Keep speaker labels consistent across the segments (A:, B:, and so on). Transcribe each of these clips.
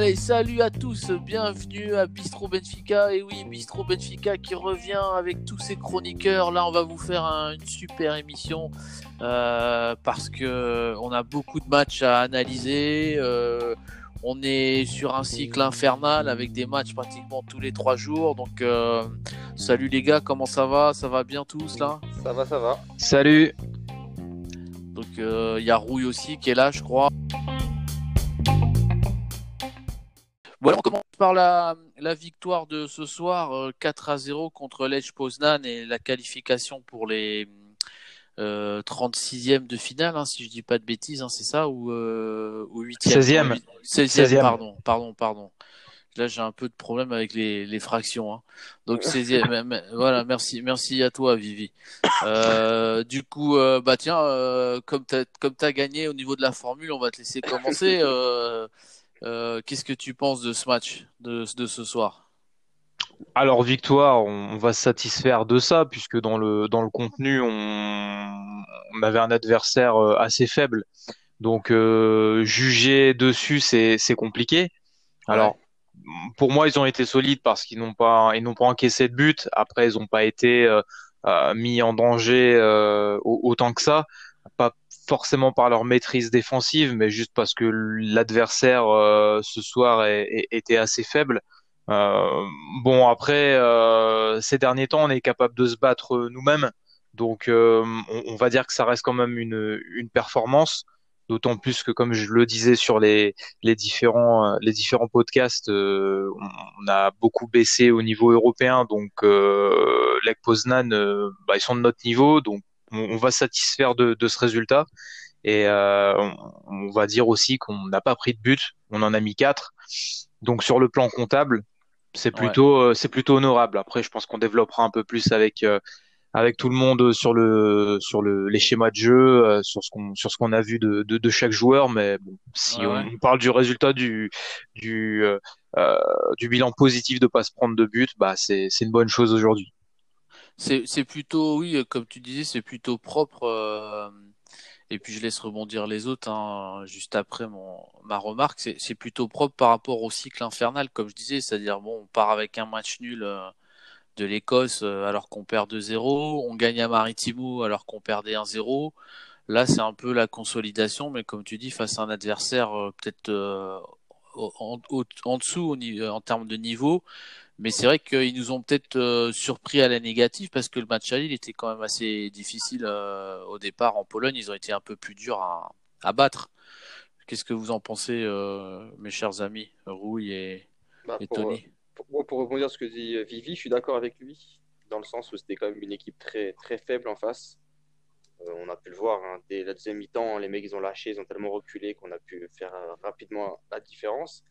A: Allez, salut à tous, bienvenue à Bistro Benfica. Et oui, Bistro Benfica qui revient avec tous ses chroniqueurs. Là, on va vous faire une super émission euh, parce que on a beaucoup de matchs à analyser. Euh, on est sur un cycle infernal avec des matchs pratiquement tous les trois jours. Donc, euh, salut les gars, comment ça va? Ça va bien tous là?
B: Ça va, ça va.
C: Salut.
A: Il y a Rouille aussi qui est là, je crois. Bon, on commence par la, victoire de ce soir, 4 euh, à 0 contre Lech Poznan et la qualification pour les 36e euh, de finale, hein, si je dis pas de bêtises, hein, c'est ça, ou, euh, 8e
C: 16e.
A: 16e, pardon, pardon, pardon. Là, j'ai un peu de problème avec les, fractions. Hein. Donc 16e, voilà, merci, merci à toi, Vivi. Euh, du coup, bah tiens, comme tu as, gagné au niveau de la formule, on va te laisser commencer. Euh, qu'est-ce que tu penses de ce match, de, ce soir?
C: Alors, victoire, on, va se satisfaire de ça, puisque dans le, dans le contenu, on, avait un adversaire euh, assez faible. Donc, euh, juger dessus, c'est compliqué. Alors, pour moi, ils ont été solides parce qu'ils n'ont pas, ils n'ont pas encaissé de but. Après, ils n'ont pas été mis en danger autant que ça. Pas forcément par leur maîtrise défensive, mais juste parce que l'adversaire euh, ce soir était assez faible. Euh, bon, après, euh, ces derniers temps, on est capable de se battre nous-mêmes, donc on, va dire que ça reste quand même une, une performance. D'autant plus que, comme je le disais sur les, les différents les différents podcasts, on, a beaucoup baissé au niveau européen, donc euh, Lech Poznan, bah, ils sont de notre niveau, donc on, va satisfaire de, ce résultat. Et euh, on, va dire aussi qu'on n'a pas pris de but, on en a mis quatre. Donc sur le plan comptable, c'est plutôt euh, c'est plutôt honorable. Après, je pense qu'on développera un peu plus avec euh, avec tout le monde sur le sur le les schémas de jeu, sur ce qu'on sur ce qu'on a vu de, de, chaque joueur. Mais si on, parle du résultat du du du bilan positif de pas se prendre de but, bah c'est c'est une bonne chose aujourd'hui.
A: C'est plutôt, oui, euh, comme tu disais, c'est plutôt propre. Euh, et puis je laisse rebondir les autres hein, juste après mon, ma remarque. C'est plutôt propre par rapport au cycle infernal, comme je disais. C'est-à-dire, bon, on part avec un match nul euh, de l'Écosse alors qu'on perd 2-0. On gagne à Maritimo alors qu'on perdait 1-0. Là, c'est un peu la consolidation, mais comme tu dis, face à un adversaire peut-être en, en, dessous en termes de niveau. Mais c'est vrai qu'ils nous ont peut-être euh, surpris à la négative parce que le match à Lille était quand même assez difficile euh, au départ en Pologne. Ils ont été un peu plus durs à, battre. Qu'est-ce que vous en pensez, euh, mes chers amis, Rouille et, bah, Tony?
B: Pour, pour, rebondir sur ce que dit Vivi, je suis d'accord avec lui, dans le sens où c'était quand même une équipe très, très faible en face. on a pu le voir, hein, dès la deuxième mi-temps, les mecs ils ont lâché, ils ont tellement reculé qu'on a pu faire rapidement la différence.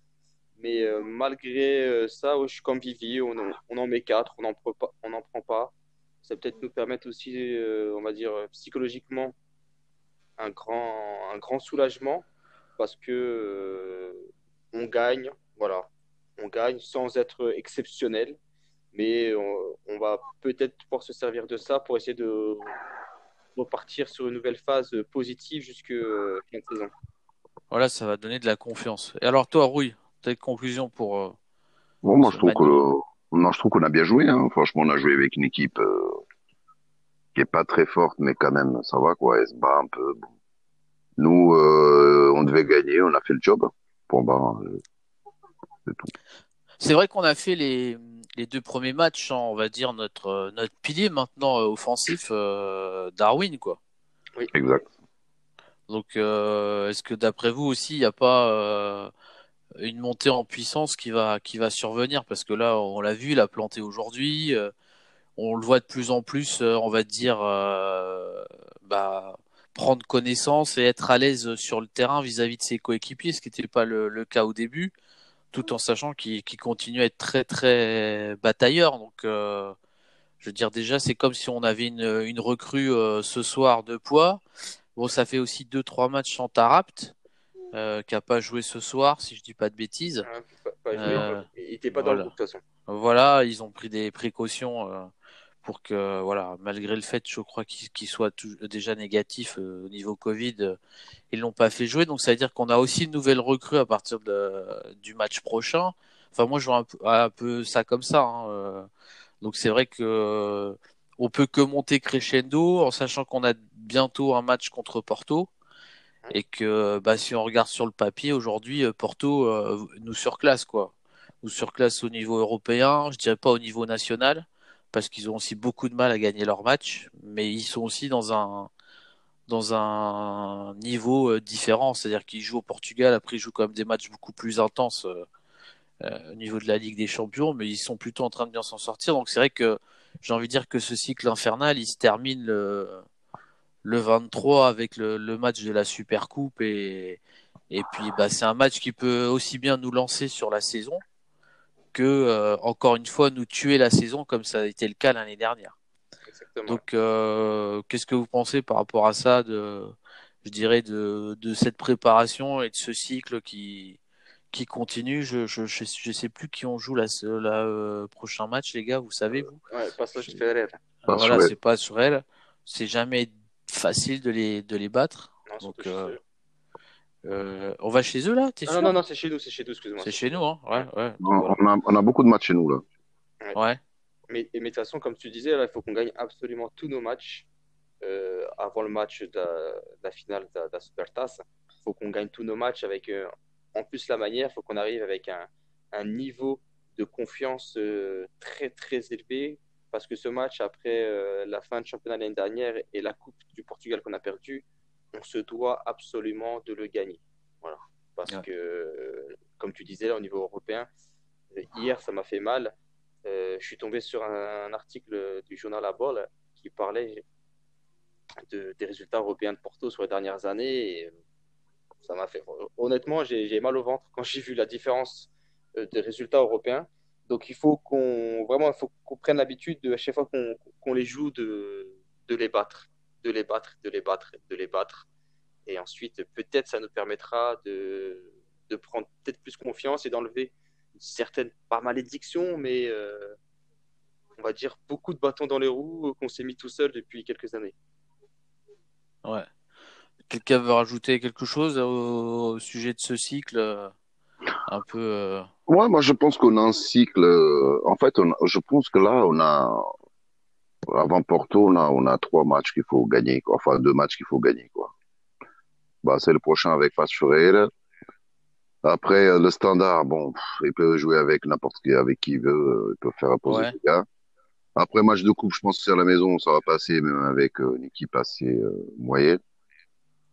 B: Mais euh, malgré euh, ça, je suis comme Vivi, on, en met quatre, on n'en prend pas. Ça peut-être nous permettre aussi, euh, on va dire, psychologiquement, un grand, un grand soulagement parce que on gagne, voilà, on gagne sans être exceptionnel, mais on, va peut-être pouvoir se servir de ça pour essayer de repartir sur une nouvelle phase positive jusque fin saison.
A: Voilà, ça va donner de la confiance. Et alors toi, Rouille, T'as une conclusion pour. Euh,
D: bon, moi, je trouve, que, je trouve qu'on a bien joué. Hein. Franchement, on a joué avec une équipe euh, qui est pas très forte, mais quand même, ça va, quoi. Elle se bat un peu. Nous, euh, on devait gagner, on a fait le job. Pour bas,
A: c'est tout. C'est vrai qu'on a fait les, les deux premiers matchs, on va dire, notre, notre pilier maintenant offensif, Darwin, quoi.
D: Oui. Exact.
A: Donc, est-ce que d'après vous aussi, il n'y a pas une montée en puissance qui va qui va survenir? Parce que là on l'a vu, il a planté aujourd'hui, euh, on le voit de plus en plus, euh, on va dire euh, bah, prendre connaissance et être à l'aise sur le terrain vis-à-vis de ses coéquipiers, ce qui n'était pas le, cas au début, tout en sachant qu'il continue à être très très batailleur. Donc je veux dire déjà c'est comme si on avait une, une recrue ce soir de poids. Bon, ça fait aussi deux trois matchs sans Tarapt. Euh, qui n'a pas joué ce soir, si je dis pas de bêtises.
B: Ah, euh, il n'était pas dans le groupe de toute façon.
A: Voilà, ils ont pris des précautions euh, pour que voilà, malgré le fait, je crois qu'il soit déjà négatif au niveau Covid, ils l'ont pas fait jouer. Donc ça veut dire qu'on a aussi une nouvelle recrue à partir du match prochain. Enfin moi je vois un peu, ça comme ça. Hein. Donc c'est vrai que on peut que monter crescendo en sachant qu'on a bientôt un match contre Porto et que bah, si on regarde sur le papier aujourd'hui, euh, Porto euh, nous surclasse quoi, nous surclasse au niveau européen, je dirais pas au niveau national parce qu'ils ont aussi beaucoup de mal à gagner leur match, mais ils sont aussi dans un dans un niveau euh, différent, c'est-à-dire qu'ils jouent au Portugal, après ils jouent quand même des matchs beaucoup plus intenses au niveau de la Ligue des Champions, mais ils sont plutôt en train de bien s'en sortir, donc c'est vrai que j'ai envie de dire que ce cycle infernal, il se termine le, le 23 avec le, le match de la Super Coupe et, et puis bah, c'est un match qui peut aussi bien nous lancer sur la saison que euh, encore une fois nous tuer la saison comme ça a été le cas l'année dernière. Exactement. Donc euh, qu'est-ce que vous pensez par rapport à ça de je dirais de, de cette préparation et de ce cycle qui qui continue? Je, je, je, sais plus qui on joue la, la euh, prochain match, les gars, vous savez, vous?
E: Ouais, passage Ferrer.
A: Voilà, c'est pas sur elle. C'est jamais facile de les, de les battre. Non, Donc, euh, euh, on va chez eux là
E: es sûr Non, non, non, c'est chez nous, c'est chez nous, excuse-moi.
A: C'est chez nous, hein ouais, ouais.
D: on, a, on, a, beaucoup de matchs chez nous là.
A: Ouais.
E: Mais, mais de toute façon, comme tu disais, là, il faut qu'on gagne absolument tous nos matchs euh, avant le match de la, finale de, la Supertasse. Il faut qu'on gagne tous nos matchs avec euh, en plus la manière, il faut qu'on arrive avec un, un, niveau de confiance euh, très très élevé parce que ce match, après euh, la fin de championnat l'année dernière et la Coupe du Portugal qu'on a perdu, on se doit absolument de le gagner. Voilà. Parce que, comme tu disais, là, au niveau européen, hier, ça m'a fait mal. Euh, je suis tombé sur un, article du journal La Bolle qui parlait de, des résultats européens de Porto sur les dernières années. Et ça m'a fait. Honnêtement, j'ai mal au ventre quand j'ai vu la différence euh, des résultats européens. Donc il faut qu'on vraiment il faut qu'on prenne l'habitude de à chaque fois qu'on les joue de, de les battre, de les battre, de les battre, de les battre. Et ensuite peut-être ça nous permettra de, de prendre peut-être plus confiance et d'enlever certaines pas malédictions, mais euh, on va dire beaucoup de bâtons dans les roues qu'on s'est mis tout seul depuis quelques années.
A: Ouais. Quelqu'un veut rajouter quelque chose au, sujet de ce cycle euh, un peu euh...
D: Ouais, moi je pense qu'on a un cycle. En fait, on, je pense que là, on a avant Porto, on a, on a trois matchs qu'il faut gagner, quoi. enfin deux matchs qu'il faut gagner, quoi. Bah, c'est le prochain avec Paz Après, euh, le standard, bon, il peut jouer avec n'importe qui, avec qui il veut, il peut faire poser ouais. les gars. Après, match de coupe, je pense que c'est à la maison, ça va passer, même avec une équipe assez moyenne.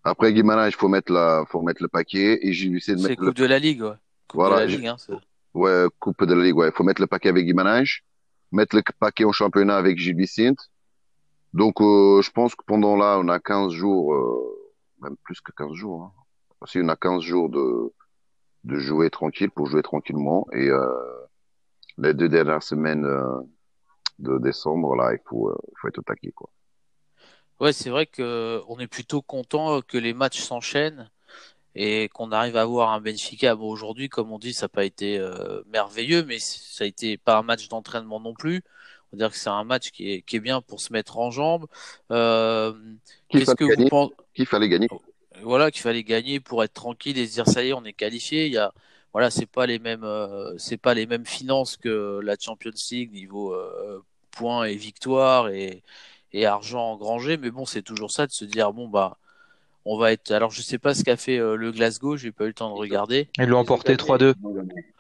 D: Après Guimaraes, il faut mettre la, faut mettre le paquet et j'ai essayé de mettre.
A: C'est Coupe de la Ligue, ouais. Coupe
D: voilà,
A: de la Ligue, hein,
D: ouais, Coupe de la Ligue, ouais. Il faut mettre le paquet avec Guimaraes, mettre le paquet au championnat avec Gilles Vicente. Donc, euh, je pense que pendant là, on a 15 jours, euh, même plus que 15 jours. Hein. On a 15 jours de, de jouer tranquille pour jouer tranquillement. Et euh, les deux dernières semaines de décembre, là, il faut, faut être au taquet, quoi.
A: Ouais, c'est vrai que on est plutôt content que les matchs s'enchaînent et qu'on arrive à avoir un Benfica. Bon, aujourd'hui, comme on dit, ça n'a pas été euh, merveilleux, mais ça a été pas un match d'entraînement non plus. On va dire que c'est un match qui est, qui est bien pour se mettre en jambes. Euh,
D: Qu'est-ce que vous pensez Qu'il fallait gagner.
A: Voilà, qu'il fallait gagner pour être tranquille et se dire ça y est, on est qualifié. Il y a voilà, c'est pas les mêmes, euh, c'est pas les mêmes finances que la Champions League niveau euh, points et victoires et et argent engrangé. Mais bon, c'est toujours ça de se dire bon bah on va être. Alors je sais pas ce qu'a fait euh, le Glasgow, j'ai pas eu le temps de regarder.
C: Ils l'ont emporté 3-2.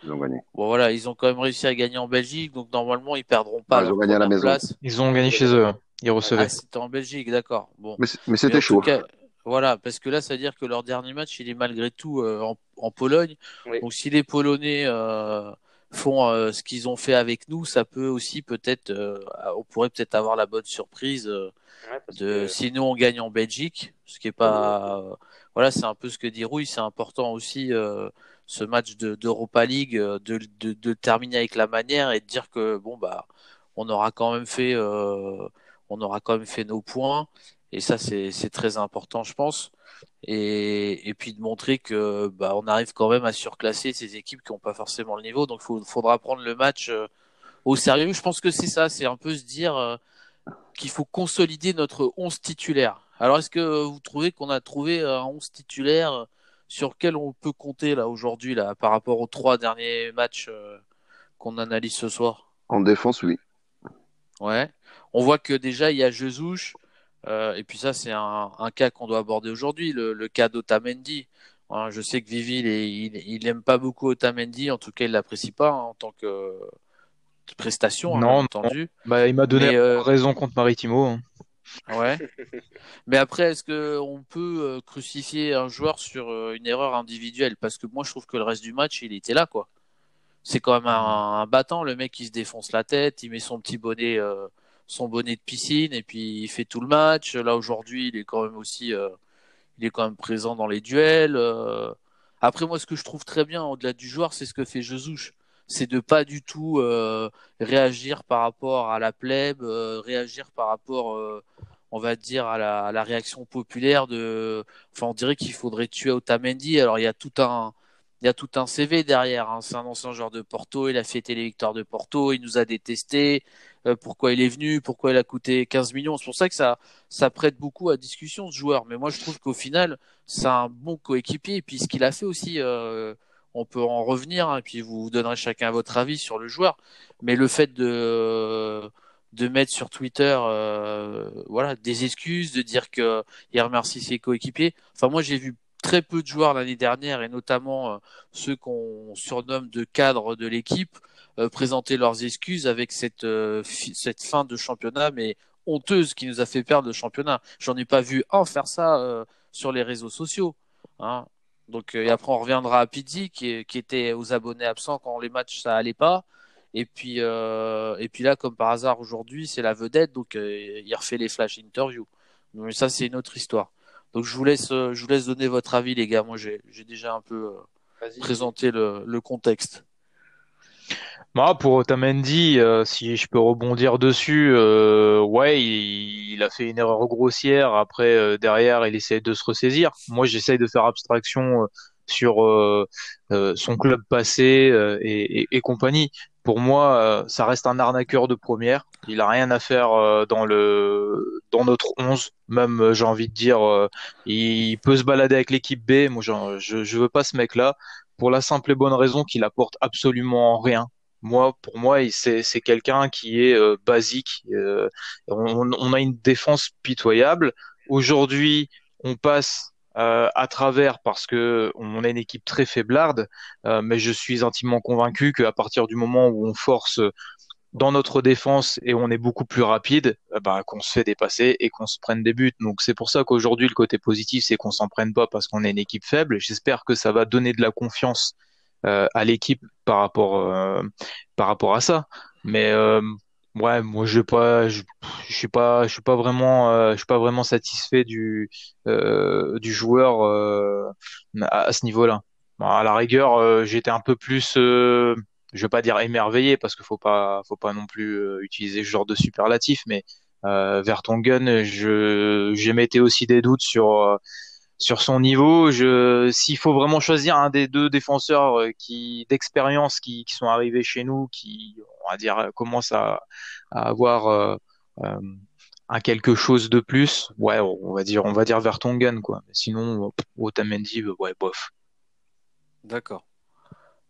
D: Ils ont gagné.
A: Bon voilà, ils ont quand même réussi à gagner en Belgique, donc normalement ils perdront pas.
D: ils ont gagné à la maison.
A: Place.
C: Ils ont gagné chez eux. Ils recevaient.
A: Ah, c'était en Belgique, d'accord. Bon.
D: Mais, mais c'était chaud.
A: Cas, voilà, parce que là, ça veut dire que leur dernier match, il est malgré tout euh, en, en, Pologne. Oui. Donc si les Polonais euh, font euh, ce qu'ils ont fait avec nous, ça peut aussi peut-être, euh, on pourrait peut-être avoir la bonne surprise euh,
E: ouais,
A: de
E: que...
A: si nous on gagne en Belgique, ce qui est pas, voilà, c'est un peu ce que dit Rouille, c'est important aussi ce match d'Europa League de, de, de, terminer avec la manière et de dire que bon bah on aura quand même fait, on aura quand même fait nos points et ça c'est très important je pense et, et puis de montrer que bah, on arrive quand même à surclasser ces équipes qui n'ont pas forcément le niveau. Donc il faudra prendre le match euh, au sérieux. Je pense que c'est ça, c'est un peu se dire, euh, qu'il faut consolider notre 11 titulaire. Alors, est-ce que vous trouvez qu'on a trouvé un 11 titulaire sur lequel on peut compter là aujourd'hui là par rapport aux trois derniers matchs euh, qu'on analyse ce soir?
D: En défense, oui.
A: Ouais. On voit que déjà il y a Jesouche, euh, et puis ça c'est un, un, cas qu'on doit aborder aujourd'hui, le, le, cas d'Otamendi. Hein, je sais que Vivi il, il, aime pas beaucoup Otamendi, en tout cas il l'apprécie pas hein, en tant que prestation, hein,
C: non,
A: entendu.
C: Bah, il m'a donné euh... raison contre Maritimo. Hein.
A: Ouais. Mais après, est-ce que on peut euh, crucifier un joueur sur euh, une erreur individuelle? Parce que moi, je trouve que le reste du match, il était là, quoi. C'est quand même un, un, battant, le mec qui se défonce la tête, il met son petit bonnet, euh, son bonnet de piscine, et puis il fait tout le match. Là aujourd'hui, il est quand même aussi, il est quand même présent dans les duels. Après, moi, ce que je trouve très bien au-delà du joueur, c'est ce que fait Jesouche c'est de pas du tout euh, réagir par rapport à la plèbe, euh, réagir par rapport, euh, on va dire, à la, à la, réaction populaire de. Enfin, on dirait qu'il faudrait tuer Otamendi. Alors, il y a tout un, il y a tout un CV derrière. Hein. C'est un ancien joueur de Porto. Il a fêté les victoires de Porto. Il nous a détesté. pourquoi il est venu Pourquoi il a coûté 15 millions C'est pour ça que ça, ça prête beaucoup à discussion ce joueur. Mais moi, je trouve qu'au final, c'est un bon coéquipier. Et puis, ce qu'il a fait aussi on peut en revenir, hein, et puis vous donnerez chacun votre avis sur le joueur. Mais le fait de de mettre sur Twitter, euh, voilà, des excuses, de dire que il remercie ses coéquipiers. Enfin, moi, j'ai vu très peu de joueurs l'année dernière, et notamment euh, ceux qu'on surnomme de cadres de l'équipe, euh, présenter leurs excuses avec cette euh, cette fin de championnat, mais honteuse qui nous a fait perdre le championnat. J'en ai pas vu un faire ça sur les réseaux sociaux. Hein. Donc après on reviendra à Pizzi qui, était aux abonnés absents quand les matchs ça allait pas. Et puis et puis là comme par hasard aujourd'hui c'est la vedette donc il refait les flash interviews. Mais ça c'est une autre histoire. Donc je vous laisse je vous laisse donner votre avis les gars. Moi j'ai j'ai déjà un peu présenté le, le contexte.
C: Bah, pour Otamendi, euh, si je peux rebondir dessus, euh, ouais, il, il, a fait une erreur grossière. Après, euh, derrière, il essaie de se ressaisir. Moi, j'essaye de faire abstraction euh, sur euh, son club passé et, et, et, compagnie. Pour moi, ça reste un arnaqueur de première. Il a rien à faire dans le dans notre 11. Même, j'ai envie de dire, il peut se balader avec l'équipe B. Moi, je je veux pas ce mec-là pour la simple et bonne raison qu'il apporte absolument rien moi, pour moi, c'est quelqu'un qui est euh, basique. Euh, on, on, a une défense pitoyable. Aujourd'hui, on passe euh, à travers parce que on a une équipe très faiblarde, euh, mais je suis intimement convaincu qu'à partir du moment où on force dans notre défense et on est beaucoup plus rapide, bah, qu'on se fait dépasser et qu'on se prenne des buts. Donc c'est pour ça qu'aujourd'hui le côté positif c'est qu'on s'en prenne pas parce qu'on est une équipe faible. J'espère que ça va donner de la confiance euh, à l'équipe par rapport euh, par rapport à ça. Mais euh, ouais, moi je pas, je, suis pas, je suis pas vraiment, je suis pas vraiment satisfait du du joueur à, à, ce niveau-là. À la rigueur, j'étais un peu plus je veux pas dire émerveillé parce qu'il faut pas faut pas non plus euh, utiliser ce genre de superlatif mais euh, Vertonghen je j'émettais aussi des doutes sur sur son niveau. Je, s'il faut vraiment choisir un des deux défenseurs euh, d'expérience qui, sont arrivés chez nous, qui on va dire commencent à, avoir euh, euh, un quelque chose de plus, ouais, on va dire on va dire Vertonghen quoi. Sinon, Otamendi, ouais, bof.
A: D'accord.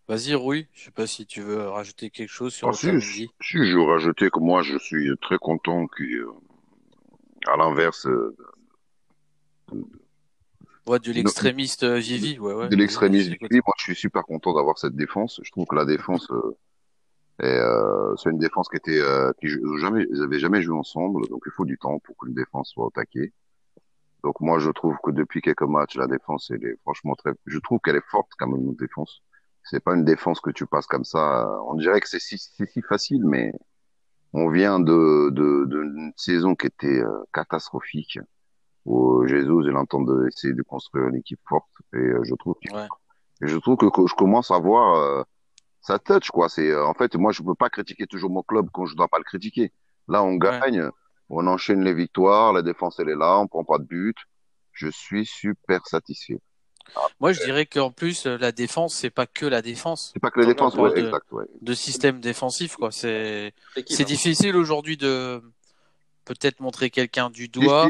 A: Vas-y, Rui, je sais pas si tu veux rajouter quelque chose sur ah, Otamendi. Si,
D: si, je veux rajouter que moi, je suis très content qu'à l'inverse
A: Ouais, de l'extrémiste euh, Vivi, ouais, ouais.
D: De l'extrémiste Vivi, moi je suis super content d'avoir cette défense. Je trouve que la défense, euh, est, euh, c'est une défense qui était, euh, qui jamais, ils avaient jamais joué ensemble, donc il faut du temps pour qu'une défense soit attaquée. Donc moi je trouve que depuis quelques matchs, la défense, elle est franchement très, je trouve qu'elle est forte quand même notre défense. C'est pas une défense que tu passes comme ça. On dirait que c'est si, c'est si facile, mais on vient de, de, d'une saison qui était euh, catastrophique où Jésus il entend essayer de construire une équipe forte et euh, je trouve que,
A: ouais.
D: et je trouve que, que, je commence à voir euh, sa touch quoi c'est euh, en fait moi je peux pas critiquer toujours mon club quand je dois pas le critiquer là on gagne ouais. on enchaîne les victoires la défense elle est là on prend pas de but je suis super satisfait
A: moi, je dirais qu'en plus, la défense, c'est pas que la défense.
D: C'est pas que la défense, ouais,
A: de,
D: exact, ouais.
A: De système défensif, quoi. C'est, c'est difficile aujourd'hui de, peut-être montrer quelqu'un du doigt.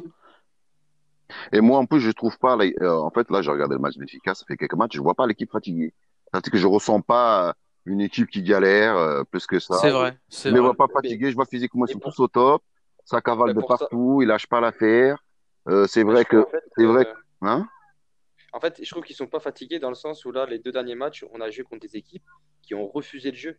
D: Et moi, en plus, je trouve pas, euh, en fait, là, j'ai regardé le match Benfica, ça fait quelques matchs, je vois pas l'équipe fatiguée. C'est-à-dire que je ressens pas une équipe qui galère euh, plus que ça.
A: C'est vrai.
D: Je ne vois pas fatigués, je vois physiquement, ils sont tous au top. Ça cavale de partout, ça... ils lâchent pas l'affaire. Euh, c'est vrai que, c'est vrai, hein?
E: En fait, je trouve qu'ils sont pas fatigués dans le sens où là, les deux derniers matchs, on a joué contre des équipes qui ont refusé le jeu.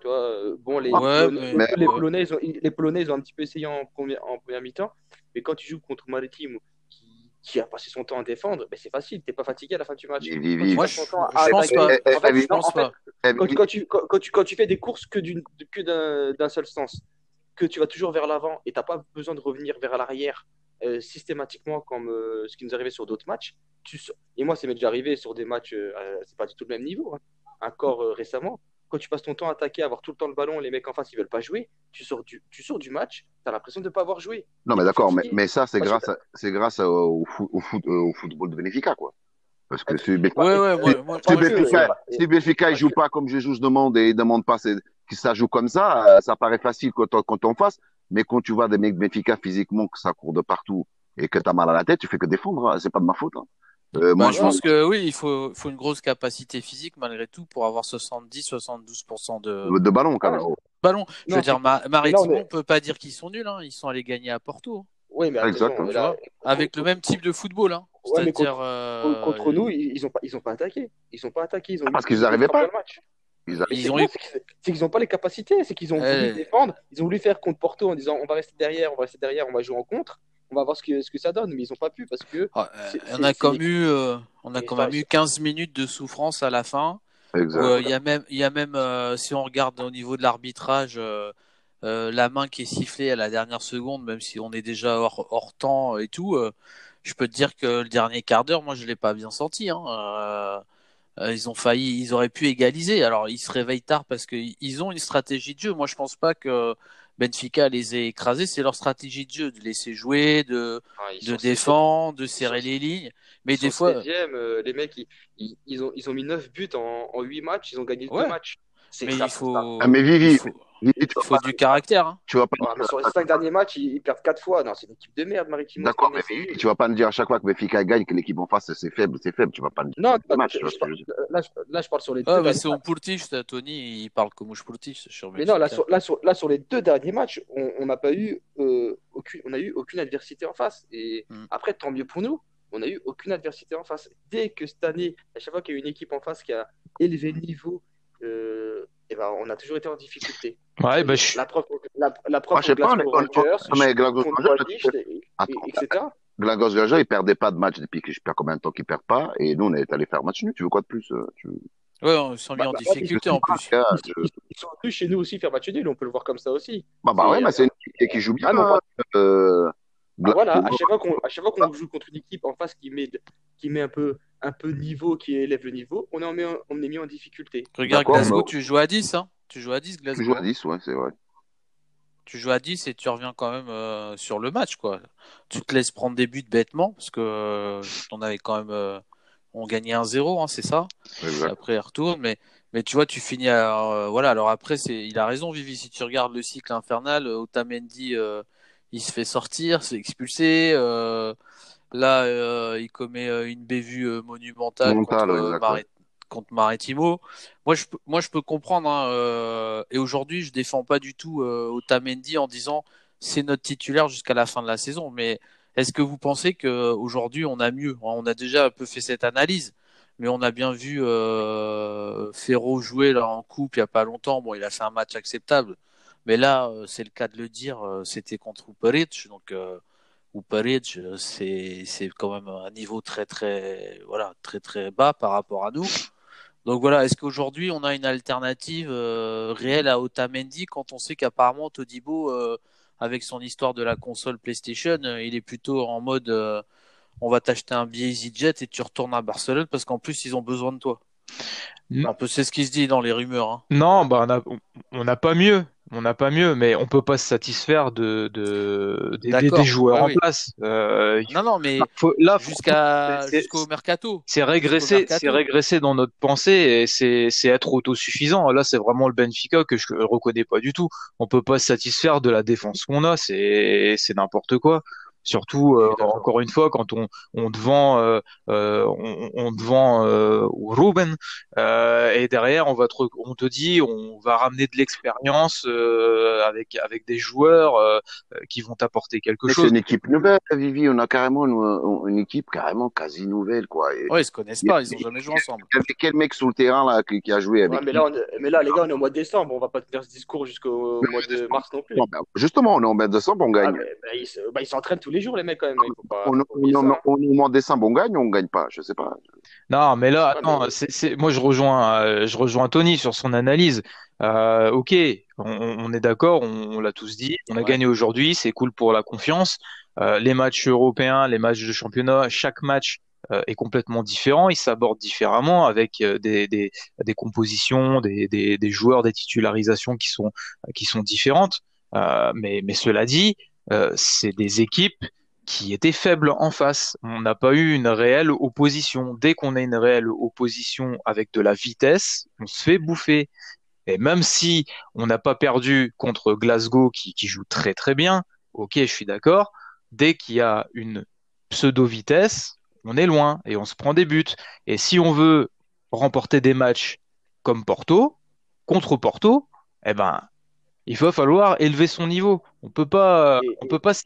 E: Tu vois, euh, bon, les, Polonais, les, Polonais, ils ont, les Polonais, ils ont un petit peu essayé en première, en première mi-temps, mais quand tu joues contre Maritime, qui, qui a passé son temps à défendre, ben c'est facile, t'es pas fatigué à la fin du match.
A: Moi, je, pense pas.
E: Quand tu, quand, tu, quand tu fais des courses que d'un seul sens, que tu vas toujours vers l'avant et t'as pas besoin de revenir vers l'arrière euh, systématiquement comme euh, ce qui nous arrivait sur d'autres matchs. Tu... Et moi, ça m'est déjà arrivé sur des matchs, euh, c'est pas du tout le même niveau, hein. encore récemment. Quand tu passes ton temps à attaquer, à avoir tout le temps le ballon, les mecs en face ils veulent pas jouer, tu sors du, tu sors du match, tu as l'impression de ne pas avoir joué.
D: Non, mais d'accord, mais, mais ça, c'est grâce, à, c'est grâce au, foot, au, foot, au football de Benfica, quoi. Parce que si Benfica,
A: ouais, ouais, ouais, moi,
D: si, Benfica, si Benfica, il joue pas comme Jésus demande et il demande pas que ça joue comme ça, ça paraît facile quand, quand on face. Mais quand tu vois des mecs Benfica physiquement, que ça court de partout et que tu as mal à la tête, tu fais que défendre. Hein. C'est pas de ma faute. Hein.
A: Euh, bah, moi, je pense que oui, il faut, faut une grosse capacité physique malgré tout pour avoir 70-72% de...
D: de ballon quand même.
A: Ballon. Je veux dire, Maritimo, on peut pas dire qu'ils sont nuls. Hein. Ils sont allés gagner à Porto.
E: Oui, mais
D: Exactement.
A: Là, avec le même type de football. Hein.
E: Ouais, mais contre, euh... contre, nous, ils ont pas, ils ont pas attaqué. Ils sont pas attaqué. Ils ont
D: ah, parce qu'ils n'arrivaient pas.
E: Ils, ils ont eu... C'est qu'ils n'ont pas les capacités, c'est qu'ils ont voulu défendre, ils ont voulu faire contre Porto en disant on va rester derrière, on va rester derrière, on va jouer en contre on va voir ce que, ce que ça donne, mais ils n'ont pas pu parce que.
A: Ah, on a comme eu, euh, on a quand même eu 15 minutes de souffrance à la fin.
D: Euh,
A: il y a même, il y a même euh, si on regarde au niveau de l'arbitrage, la main qui est sifflée à la dernière seconde, même si on est déjà hors, hors temps et tout, je peux te dire que le dernier quart d'heure, moi je l'ai pas bien senti. Hein. Ils ont failli, ils auraient pu égaliser. Alors ils se réveillent tard parce qu'ils ont une stratégie de jeu. Moi je pense pas que Benfica les a écrasés, c'est leur stratégie de jeu, de laisser jouer, de, ah, de défendre, de serrer les lignes. Mais des fois.
E: Euh, les mecs, ils, ils, ont, ils ont mis 9 buts en, en 8 matchs, ils ont gagné 2 matchs.
A: Mais il faut.
D: Ah, mais Vivi,
A: il faut, il faut du caractère. Hein.
D: Tu vas pas...
E: sur les 5 derniers matchs, ils, perdent 4 fois. Non, c'est une équipe de merde, Maritimo.
D: D'accord, mais Vivi, tu vas pas me dire à chaque fois que Benfica gagne que l'équipe en face c'est faible, c'est faible. Tu vas pas me dire.
E: Non, match, je, je, là, je, là, je parle sur les
A: ah, deux. mais c'est Pultich, Tony, il parle comme Pultich sur
E: Mais non, là sur, là, sur, là, sur les deux derniers matchs, on n'a pas eu, euh, aucune, on a eu aucune adversité en face. Et mm. après, tant mieux pour nous on n'a eu aucune adversité en face. Dès que cette année, à chaque fois qu'il y a eu une équipe en face qui a élevé le niveau, euh, et ben, on a toujours été en difficulté.
C: Ouais, bah, je...
E: La preuve, la, la preuve, je sais pas, mais
D: Glagos etc. Glagos Gaja, il perdait pas de match depuis que je perds combien de temps qu'il perd pas, et nous, on est allé faire match nul. Tu veux quoi de plus euh, tu...
A: Ouais, on s'est mis bah, en bah, difficulté en plus.
E: Ils, sont venus chez nous aussi faire match nul, on peut le voir comme ça aussi.
D: Bah, bah ouais, mais c'est une équipe qui joue bien. Ah, non,
E: euh, voilà, à chaque fois qu'on qu'on joue contre une équipe en face qui met, qui met un peu un peu de niveau, qui élève le niveau, on est, mis, on est mis en difficulté.
A: Regarde Glasgow, tu joues à 10, hein Tu joues à 10, Glasgow.
D: Tu joues à 10, ouais, c'est vrai.
A: Tu joues à 10 et tu reviens quand même euh, sur le match, quoi. Tu te laisses prendre des buts bêtement, parce que euh, on avait quand même... Euh, on gagnait 1-0, hein, c'est ça
D: exact.
A: Après, il retourne, mais... Mais tu vois, tu finis à... voilà, alors après, c'est, il a raison, Vivi, si tu regardes le cycle infernal, Otamendi, il se fait sortir, c'est expulsé, Là, euh, il commet euh, une bévue euh, monumentale contre, Maritimo. Moi, je, moi, je peux comprendre. Hein, et aujourd'hui, je défends pas du tout Otamendi en disant c'est notre titulaire jusqu'à la fin de la saison. Mais est-ce que vous pensez qu'aujourd'hui, on a mieux On a déjà un peu fait cette analyse mais on a bien vu euh, Ferro jouer là en coupe il y a pas longtemps. Bon, il a fait un match acceptable, mais là, c'est le cas de le dire, c'était contre Uperic, donc ou Paridge, c'est c'est quand même un niveau très très voilà très très bas par rapport à nous. Donc voilà, est-ce qu'aujourd'hui on a une alternative euh, réelle à Otamendi quand on sait qu'apparemment Todibo, euh, avec son histoire de la console PlayStation, euh, il est plutôt en mode on va t'acheter un billet EasyJet et tu retournes à Barcelone parce qu'en plus ils ont besoin de toi. Un peu c'est ce qui se dit dans les rumeurs. Hein.
C: Non, bah on n'a on a pas mieux. On n'a pas mieux, mais on peut pas se satisfaire de, de des, joueurs en place.
A: Euh, non, non, mais là, jusqu'à jusqu'au mercato.
C: C'est régresser, c'est régresser dans notre pensée et c'est c'est être autosuffisant. Là, c'est vraiment le Benfica que je reconnais pas du tout. On peut pas se satisfaire de la défense qu'on a. C'est c'est n'importe quoi. Surtout, euh, encore une fois, quand on, on te vend, euh, euh on, on, te vend euh, Ruben, euh, et derrière, on, va te, on te dit, on va ramener de l'expérience avec, avec des joueurs qui vont t'apporter quelque chose.
D: C'est une équipe nouvelle, Vivi. On a carrément une, une équipe carrément quasi nouvelle. Quoi.
A: Et, ouais, ils se connaissent pas, ils ont jamais joué ensemble.
D: quel mec sur le terrain là, qui, a joué avec
B: mais, là, mais là, les gars, on est au mois de décembre, on va pas tenir ce discours jusqu'au mois de mars non plus.
D: justement, on est au mois de décembre, on gagne.
B: Ah, bah, ils s'entraînent tous les jours, les mecs, quand même.
D: on, on, en décembre, on gagne ou on gagne pas Je sais pas.
C: Non, mais là, attends, c'est, moi je rejoins, euh, je rejoins Tony sur son analyse. Euh, ok, on, est d'accord, on, l'a tous dit, on a gagné aujourd'hui, c'est cool pour la confiance. Euh, les matchs européens, les matchs de championnat, chaque match est complètement différent, il s'aborde différemment avec des, des, des compositions, des, des, des, joueurs, des titularisations qui sont, qui sont différentes. mais, mais cela dit, c'est des équipes qui était faible en face. On n'a pas eu une réelle opposition. Dès qu'on a une réelle opposition avec de la vitesse, on se fait bouffer. Et même si on n'a pas perdu contre Glasgow qui, qui, joue très très bien, ok, je suis d'accord. Dès qu'il y a une pseudo-vitesse, on est loin et on se prend des buts. Et si on veut remporter des matchs comme Porto, contre Porto, eh ben, il va falloir élever son niveau. On peut pas, on peut pas se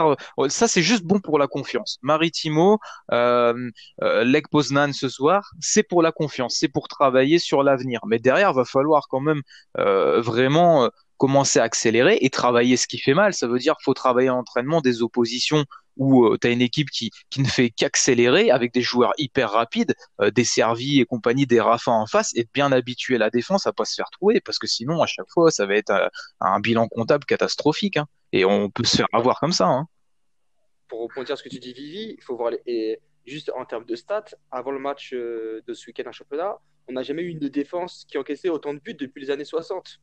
C: euh, Ça, c'est juste bon pour la confiance. Maritimo, euh, euh, Lech Poznan ce soir, c'est pour la confiance, c'est pour travailler sur l'avenir. Mais derrière, va falloir quand même euh, vraiment commencer à accélérer et travailler ce qui fait mal. Ça veut dire qu'il faut travailler en entraînement des oppositions où euh, tu as une équipe qui, qui ne fait qu'accélérer avec des joueurs hyper rapides, euh, des servis et compagnie, des Rafa en face, et bien habituer la défense à pas se faire trouver, parce que sinon, à chaque fois, ça va être euh, un, bilan comptable catastrophique. Hein, et on peut se faire avoir comme ça. Hein.
B: Pour rebondir à ce que tu dis, Vivi, il faut voir et juste en termes de stats, avant le match de ce week-end en championnat, on n'a jamais eu une défense qui encaissait autant de buts depuis les années 60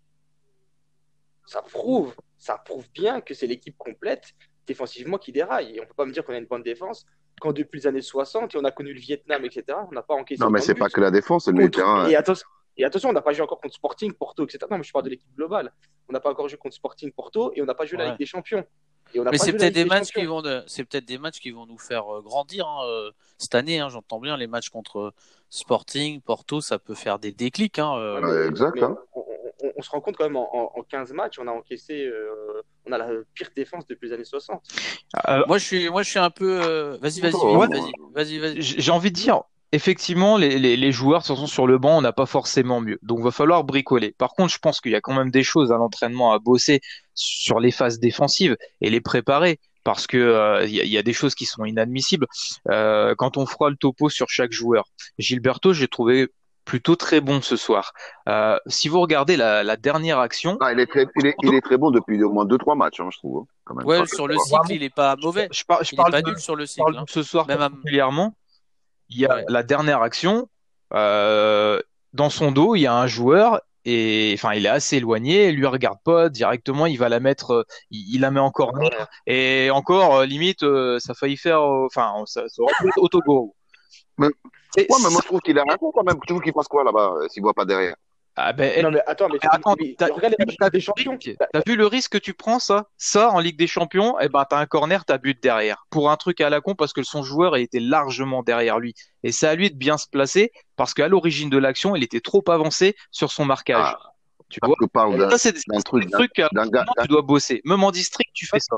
B: ça prouve, ça prouve bien que c'est l'équipe complète défensivement qui déraille. Et on peut pas me dire qu'on a une bonne défense quand depuis les années 60 et on a connu le Vietnam, etc. On n'a pas encaissé.
D: Non, mais c'est pas que la défense, c'est le terrain.
B: Et attention, et attention, on n'a pas joué encore contre Sporting, Porto, etc. Non, mais je parle de l'équipe globale. On n'a pas encore joué contre Sporting, Porto, et on n'a pas joué la Ligue des Champions.
A: mais c'est peut-être des, matchs qui vont, c'est peut-être des matchs qui vont nous faire euh, grandir hein, euh, cette année. Hein, J'entends bien les matchs contre Sporting, Porto, ça peut faire des déclics. Hein,
D: euh. exact. Hein
B: on, se rend compte quand même en, 15 matchs, on a encaissé, euh, a la pire défense depuis les années 60.
A: Euh, moi, je suis, moi, je suis un peu. Euh, vas-y, vas-y, vas-y, vas-y, vas-y.
C: J'ai envie de dire, effectivement, les, les, les joueurs sont sur le banc, on n'a pas forcément mieux. Donc, il va falloir bricoler. Par contre, je pense qu'il y a quand même des choses à l'entraînement à bosser sur les phases défensives et les préparer parce que il y, a des choses qui sont inadmissibles. quand on fera le topo sur chaque joueur, Gilberto, j'ai trouvé plutôt très bon ce soir. Euh, si vous regardez la, la dernière action,
D: ah, il, est très, il, est, il, est, très bon depuis au moins deux trois matchs, hein, je trouve. Hein,
A: quand même. Ouais, sur le cycle, il est pas mauvais. Je, par, je parle pas nul sur le cycle. Hein.
C: Ce soir, Même particulièrement, il y a la dernière action. Euh, dans son dos, il y a un joueur et enfin il est assez éloigné, il lui regarde pas directement, il va la mettre, euh, il, la met encore et encore limite ça a failli faire, enfin ça, ça aurait pu être autogol.
D: Mais, ouais, mais moi je trouve qu'il a raison quand même. Tu veux qu'il fasse quoi là-bas euh, s'il voit pas derrière?
C: Ah ben, non, mais attends, mais attends, t'as, des champions. T'as vu le risque que tu prends, ça? Ça, en Ligue des Champions, eh ben, t'as un corner, t'as but derrière. Pour un truc à la con, parce que son joueur était largement derrière lui. Et c'est à lui de bien se placer, parce qu'à l'origine de l'action, il était trop avancé sur son marquage. Ah, tu vois? Ça, c'est des, truc, trucs que tu dois bosser. Même en district, tu fais ça.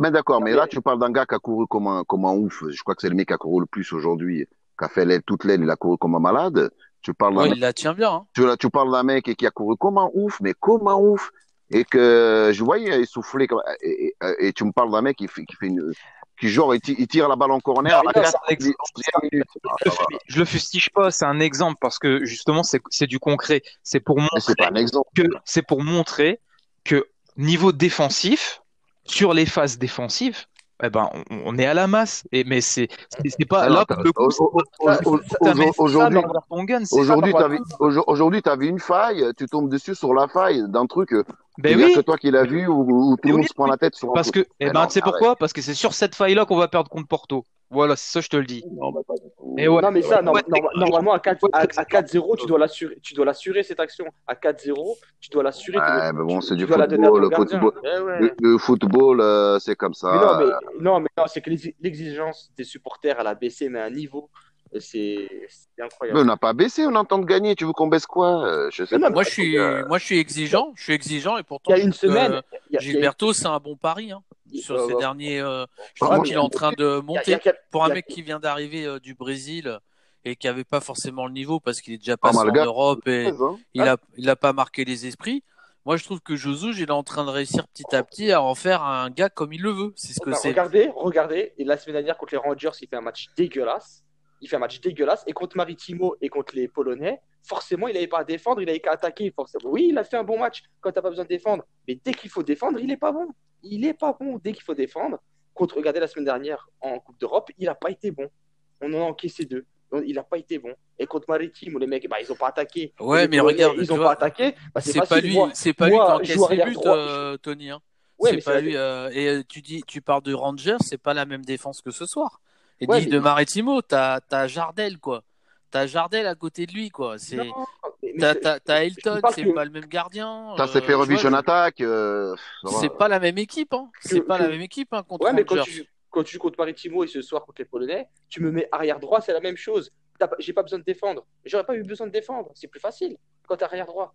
D: Mais, d'accord, mais là, tu parles d'un gars qui a couru comme un, comme un ouf. Je crois que c'est le mec qui a couru le plus aujourd'hui qui a fait l'aile, toute l'aile, il a couru comme un malade. Tu parles
A: ouais, il la tient bien. Hein.
D: Tu, tu parles d'un mec qui a couru comme un ouf, mais comme un ouf. Et que je voyais essouffler. Comme, et, et, et, tu me parles d'un mec qui fait, qui fait une. Qui genre, il tire la balle en corner. Non,
C: je le fustige pas, c'est un exemple parce que justement, c'est du concret. C'est pour montrer
D: pas un exemple.
C: que c'est pour montrer que niveau défensif, sur les phases défensives, eh ben, on, on est à la masse. Et, mais c'est pas là pour le coup.
D: Aujourd'hui, aujourd'hui, aujourd'hui, t'avais une faille, tu tombes dessus sur la faille d'un truc, euh,
C: Ben oui,
D: que toi qui l'as vu, ou, ou tout le monde
C: oui,
D: se prend la tête sur un
C: parce
D: truc.
C: que, eh
D: Mais
C: ben, tu sais pourquoi? Parce que c'est sur cette faille-là qu'on va perdre contre Porto. Voilà, c'est ça, je te le dis.
D: Non, mais pas du tout.
C: Et ouais.
E: Non, mais ça,
C: Ouais,
E: norm- normalement, à 4
C: ouais,
E: à,
C: c'est-
E: à 4-0, tu dois l'assurer, tu dois l'assurer cette action. À 4-0, tu dois l'assurer. tu
D: Ouais, mais bon, c'est du football, le
E: gardien.
D: football.
E: Eh ouais.
D: Le, le football, euh, c'est comme
E: Mais non,
D: ça.
E: mais, non, mais non, c'est que l'exi- l'exigence des supporters, elle a baissé, mais à un niveau, euh, c'est c'est
D: Mais
E: incroyable.
D: on n'a pas baissé, on entend de gagner. Tu veux qu'on baisse quoi? Euh, Je sais
E: non,
D: pas.
A: Moi, je suis,
D: Euh,
A: moi, je suis exigeant. Je suis exigeant et pourtant,
E: Il y a une semaine, a- a-
A: Gilberto, c'est un bon pari hein, sur ces derniers. euh, je trouve qu'il est en train de monter. Pour un mec qui vient d'arriver euh, du Brésil et qui avait pas forcément le niveau parce qu'il est déjà
D: Ah,
A: passé en Europe et
D: hein.
A: il a, il a pas marqué les esprits. Moi, je trouve que Josué, il est en train de réussir petit à petit à en faire un gars comme il le veut. C'est ce que c'est.
E: regardez, regardez. Et la semaine dernière, contre les Rangers, il fait un match dégueulasse. Il fait un match dégueulasse. Et contre Maritimo et contre les Polonais, forcément, il n'avait pas à défendre, il n'avait qu'à attaquer. Forcément. Oui, il a fait un bon match quand tu n'as pas besoin de défendre. Mais dès qu'il faut défendre, il n'est pas bon. Il n'est pas bon dès qu'il faut défendre. Contre, regardez la semaine dernière en Coupe d'Europe, il n'a pas été bon. On en a encaissé deux. Donc, Il n'a pas été bon. Et contre Maritime, où les mecs, bah, ils n'ont pas attaqué.
A: Ouais,
E: Les
A: mais regarde,
E: ils n'ont pas attaqué. Bah, c'est
A: pas lui,
E: Moi,
A: c'est pas lui qui encaisse les buts, euh, Tony. Hein.
E: Ouais,
A: pas lui. euh, et euh, tu dis, tu parles de Rangers, c'est pas la même défense que ce soir. Et
E: Ouais,
A: dis
E: mais-
A: de Maritimo, t'as t'as Jardel quoi. T'as Jardel à côté de lui quoi. C'est t'as t'as t'as Elton, c'est
E: que-
A: pas le même gardien. Euh, vois,
D: revision
A: je-
D: attaque. euh, ça va.
A: C'est pas la même équipe, hein. C'est pas la même équipe hein, contre
E: Ouais, mais quand tu, quand tu joues contre Maritimo et ce soir contre les Polonais, tu me mets arrière droit, c'est la même chose. T'as J'ai pas besoin de défendre. J'aurais pas eu besoin de défendre. C'est plus facile quand t'es arrière droit.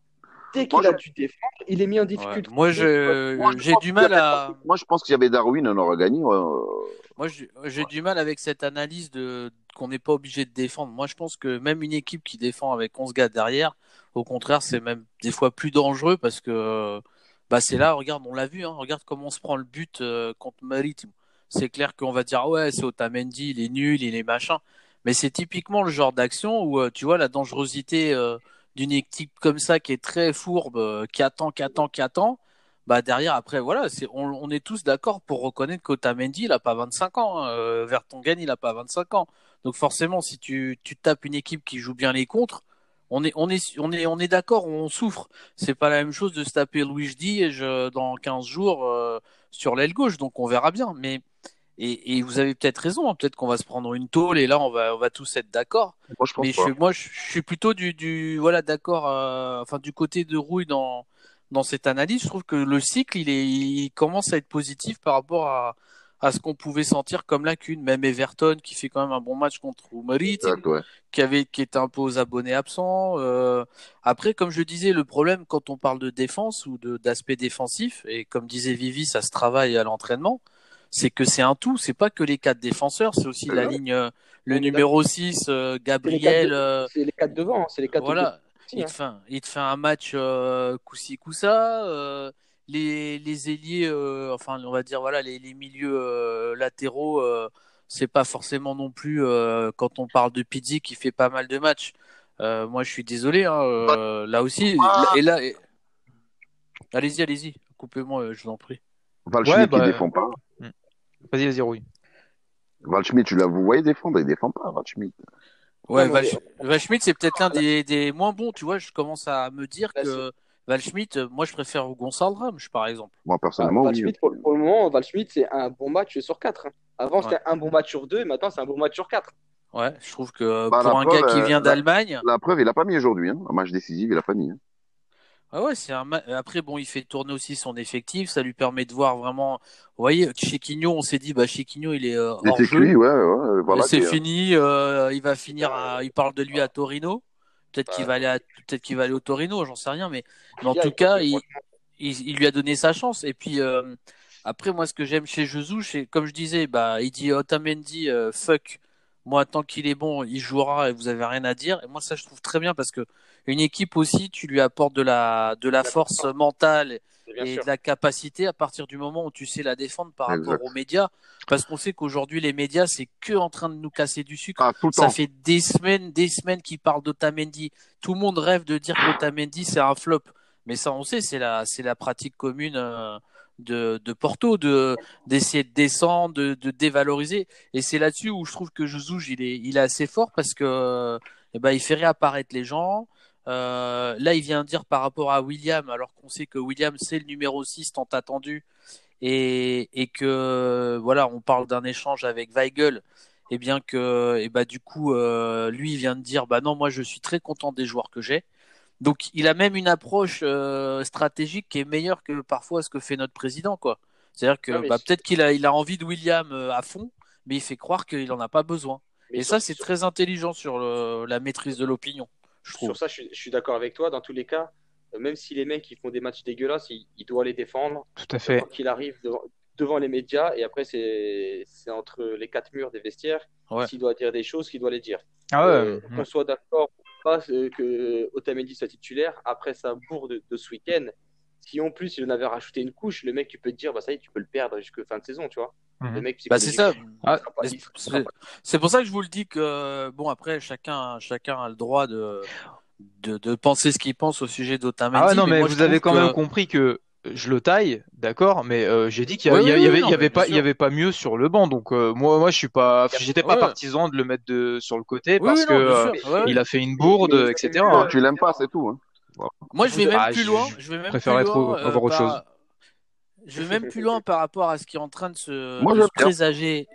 E: Dès qu'il a dû défendre, il est mis en difficulté.
A: Moi, j'ai du mal à
D: Moi, je pense qu'il y avait Darwin, on aurait gagné. ouais.
A: Moi, j'ai j'ai du mal avec cette analyse de qu'on n'est pas obligé de défendre. Moi, je pense que même une équipe qui défend avec 11 gars derrière, au contraire, c'est même des fois plus dangereux parce que bah c'est là, regarde, on l'a vu, hein, regarde comment on se prend le but euh, contre Maritime. C'est clair qu'on va dire ouais, c'est Otamendi, il est nul, il est machin. Mais c'est typiquement le genre d'action où euh, tu vois la dangerosité euh, d'une équipe comme ça qui est très fourbe, qui attend, qui attend, qui attend bah derrière après voilà on, est tous d'accord pour reconnaître qu'Otamendi il a pas 25 ans hein. Vertonghen il a pas 25 ans donc forcément si tu tu tapes une équipe qui joue bien les contres on est on est on est on est d'accord on souffre c'est pas la même chose de se taper Louis et je dans 15 jours euh, sur l'aile gauche donc on verra bien mais et, et vous avez peut-être raison hein. peut-être qu'on va se prendre une tôle et là on va on va tous être d'accord
D: Moi, je pense
A: mais
D: pas.
A: moi, je, je suis plutôt du, du voilà, d'accord, euh, enfin du côté de Rouille dans dans cette analyse. Je trouve que le cycle, il est, il commence à être positif par rapport à à ce qu'on pouvait sentir comme lacune. Même Everton qui fait quand même un bon match contre
D: ouais.
A: qui avait qui était un peu aux abonnés absents. Euh, après, comme je disais, le problème quand on parle de défense ou de d'aspect défensif, et comme disait Vivi, ça se travaille à l'entraînement, c'est que c'est un tout. C'est pas que les quatre défenseurs, c'est aussi la ligne, euh, le numéro 6, euh,
E: C'est les quatre
A: Gabriel.
E: de-
A: euh,
E: C'est les quatre devant, hein, c'est les quatre
A: voilà,
E: aussi,
A: il te fait un, il te fait un match euh, coup-ça. euh, les les ailiers, euh, enfin on va dire voilà les les milieux euh, latéraux, euh, c'est pas forcément non plus euh, quand on parle de Pizzi qui fait pas mal de matchs. Euh, moi je suis désolé, hein, euh, là aussi et là et- allez-y allez-y, coupez-moi, je vous en prie.
D: Valschmidt,
C: Ouais, bah,
D: il défend pas.
C: Vas-y, vas-y, Rouille.
D: Valschmidt, tu l'as, vous voyez défendre, il défend pas, Valschmidt.
A: Ouais,
E: Non, mais-
A: Val, Valschmidt, c'est peut-être l'un des, des moins bons, tu vois. Je commence à me dire
E: Là,
A: que Valschmidt, euh, moi, je préfère Gonçalves Ramos, par exemple.
D: Moi,
E: Ah,
D: personnellement, oui.
E: Schmidt, pour, pour le moment, Val Schmidt, c'est un bon match sur 4. Avant, c'était un bon match sur 2, et maintenant, c'est un bon match sur 4.
A: Ouais, je trouve que euh,
D: Bah,
A: pour un
D: preuve,
A: gars qui
D: euh,
A: vient d'Allemagne,
D: La preuve, il a pas mis aujourd'hui, hein. Un match décisif, il a pas mis. Hein.
A: ah ouais, c'est un ma- après bon, il fait tourner aussi son effectif, ça lui permet de voir vraiment. Vous voyez, chez Quignon, on s'est dit, bah chez Quignon, il est euh,
D: Il
A: hors
D: était
A: jeu.
D: cuit, ouais, ouais, voilà.
A: c'est fini, euh, il va finir. à- il parle de lui à Torino. Peut-être qu'il va aller, à... peut-être qu'il va aller au Torino, j'en sais rien, mais, mais en tout cas,
E: il-
A: il, il, il lui a donné sa chance. Et puis euh, après, moi, ce que j'aime chez Jesus, c'est comme je disais, bah, il dit Otamendi, euh, fuck. Moi, tant qu'il est bon, il jouera et vous avez rien à dire. Et moi, ça, je trouve très bien parce que une équipe aussi, tu lui apportes de la de la force mentale et
E: sûr.
A: de la capacité à partir du moment où tu sais la défendre par rapport aux médias. Parce qu'on sait qu'aujourd'hui, les médias, c'est que en train de nous casser du sucre.
D: Ah, tout le
A: Ça
D: temps.
A: fait des semaines, des semaines qu'ils parlent d'Otamendi. Tout le monde rêve de dire qu'Otamendi c'est un flop, mais ça on sait, c'est la, c'est la pratique commune euh, de, de Porto, de d'essayer de descendre, de, de dévaloriser. Et c'est là-dessus où je trouve que Jouzouge, il est, il est assez fort parce que eh ben, il fait réapparaître les gens. Euh, là, il vient dire par rapport à William, alors qu'on sait que William, c'est le numéro 6 tant attendu, et, et que voilà, on parle d'un échange avec Weigel, et bien que, et bah du coup, euh, lui, il vient de dire, bah non, moi, je suis très content des joueurs que j'ai. Donc, il a même une approche euh, stratégique qui est meilleure que parfois ce que fait notre président, quoi. C'est-à-dire que
E: mais
A: bah, peut-être qu'il a, il a envie de William euh, à fond, mais il fait croire qu'il en a pas besoin.
E: Mais
A: et ça, c'est très intelligent sur le- la maîtrise de l'opinion, je.
E: Sur ça, je suis, je suis d'accord avec toi. Dans tous les cas, euh, même si les mecs ils font des matchs dégueulasses, il, il doit les défendre.
C: Tout à fait.
E: Qu'il arrive devant, devant les médias. Et après, c'est entre les quatre murs des vestiaires.
A: Ouais.
E: S'il doit dire des choses, qu'il doit les dire.
C: Ah ouais.
E: Euh, qu'on soit d'accord ou pas euh, que Otamendi soit titulaire, après sa bourde de, de ce week-end, si en plus il en avait rajouté une couche, le mec, tu peux te dire, bah ça y est, tu peux le perdre jusqu'à fin de saison, tu vois. Le mec,
A: Bah, c'est ça.
E: il
A: c'est- pour ça que je vous le dis que bon après chacun chacun a le droit de de, de penser ce qu'il pense au sujet d'Otamendi.
C: Ah ouais, non, mais,
A: moi,
C: vous avez quand
A: que-
C: même compris que je le taille, d'accord, mais euh, j'ai dit qu'il y,
A: Oui, oui,
C: avait,
A: non,
C: il y avait
A: mais
C: pas, il y avait pas mieux sur le banc. Donc euh, moi, moi, je suis pas, j'étais pas
A: Ouais.
C: partisan de le mettre de, sur le côté
A: Oui,
C: parce
A: oui,
C: que
A: non,
C: euh.
A: Ouais,
C: il a fait une bourde, etc.
D: Tu l'aimes pas, c'est tout. Hein.
A: Moi, je vais même
C: Ah,
A: plus
C: je-
A: loin.
C: je
A: Je vais même
C: préférerais
A: plus
C: trop
A: loin,
C: avoir autre
A: par- Je vais même plus loin par rapport à ce qui est en train de se,
D: Moi,
A: de
D: je
A: se
D: bien.
A: présager.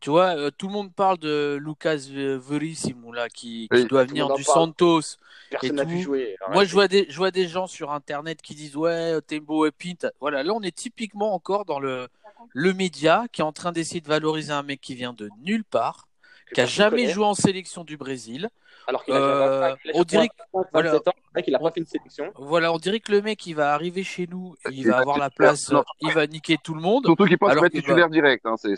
A: Tu vois, euh, tout le monde parle de Lucas Verissimo là, qui, qui
D: Oui.
A: doit venir du
E: parle.
A: Santos.
E: Personne n'a pu jouer.
A: Moi, je vois des, je vois des gens sur Internet qui disent ouais, Tembo et Pint. Voilà, là, on est typiquement encore dans le, le média qui est en train d'essayer de valoriser un mec qui vient de nulle part, qui a jamais joué en sélection du Brésil.
E: Alors qu'il a
A: Euh,
E: déjà 25, il a
A: on dirait
E: 25,
A: voilà.
E: 27 ans, le mec, il a pas fait une sélection.
A: Voilà, on dirait que le mec, il va arriver chez nous, il
D: Il
A: va
D: va
A: avoir la place,
D: Non.
A: il va niquer tout le monde.
D: Surtout qu'il pense
A: Alors
D: mettre titulaire direct. Hein. C'est,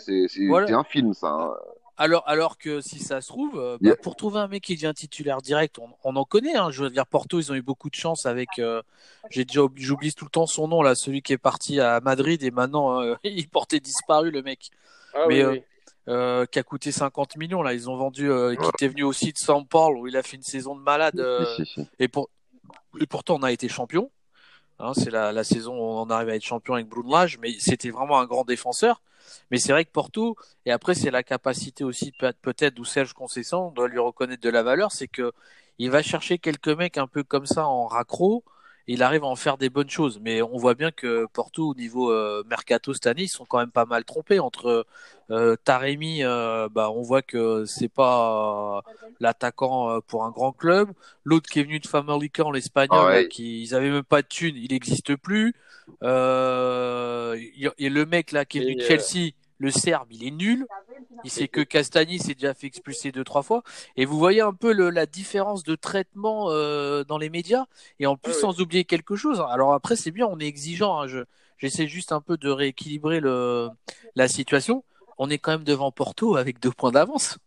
A: Voilà.
D: un film, ça. hein.
A: Alors, alors que si ça se trouve, euh, bah,
D: Yeah.
A: pour trouver un mec qui devient titulaire direct, on, on en connaît. Hein. Je veux dire, Porto, ils ont eu beaucoup de chance avec. euh, j'ai déjà oubli- j'oublie tout le temps son nom là, celui qui est parti à Madrid et maintenant euh, il portait disparu le mec,
E: Ah,
A: Mais,
E: oui,
A: euh,
E: oui.
A: Euh, qui a coûté 50 millions là. Ils ont vendu, euh, qui était venu aussi de San Paulo où il a fait une saison de malade. euh,
D: Si, si, si.
A: et, pour, et pourtant, on a été champion. Hein, c'est la, la saison où on arrive à être champion avec Brunlage, mais c'était vraiment un grand défenseur. Mais c'est vrai que Porto, et après, c'est la capacité aussi, peut- peut-être, d'où Serge Concession, on doit lui reconnaître de la valeur, c'est que il va chercher quelques mecs un peu comme ça en raccro, il arrive à en faire des bonnes choses. Mais on voit bien que Porto, au niveau euh, mercato cette année, ils sont quand même pas mal trompés entre euh, Taremi, euh, bah, on voit que c'est pas l'attaquant euh, pour un grand club. L'autre qui est venu de Famalicão, l'espagnol,
D: ouais.
A: qui ils avaient même pas de thunes, il n'existe plus. Euh, et le mec là qui est venu de Chelsea, le Serbe, il est nul. Il sait que Castagni s'est déjà fait expulser deux trois fois. Et vous voyez un peu le, la différence de traitement euh, dans les médias. Et en plus,
E: Ah oui.
A: sans oublier quelque chose. Alors après, c'est bien, on est exigeant. hein. Je, j'essaie juste un peu de rééquilibrer le, la situation. On est quand même devant Porto avec deux points d'avance.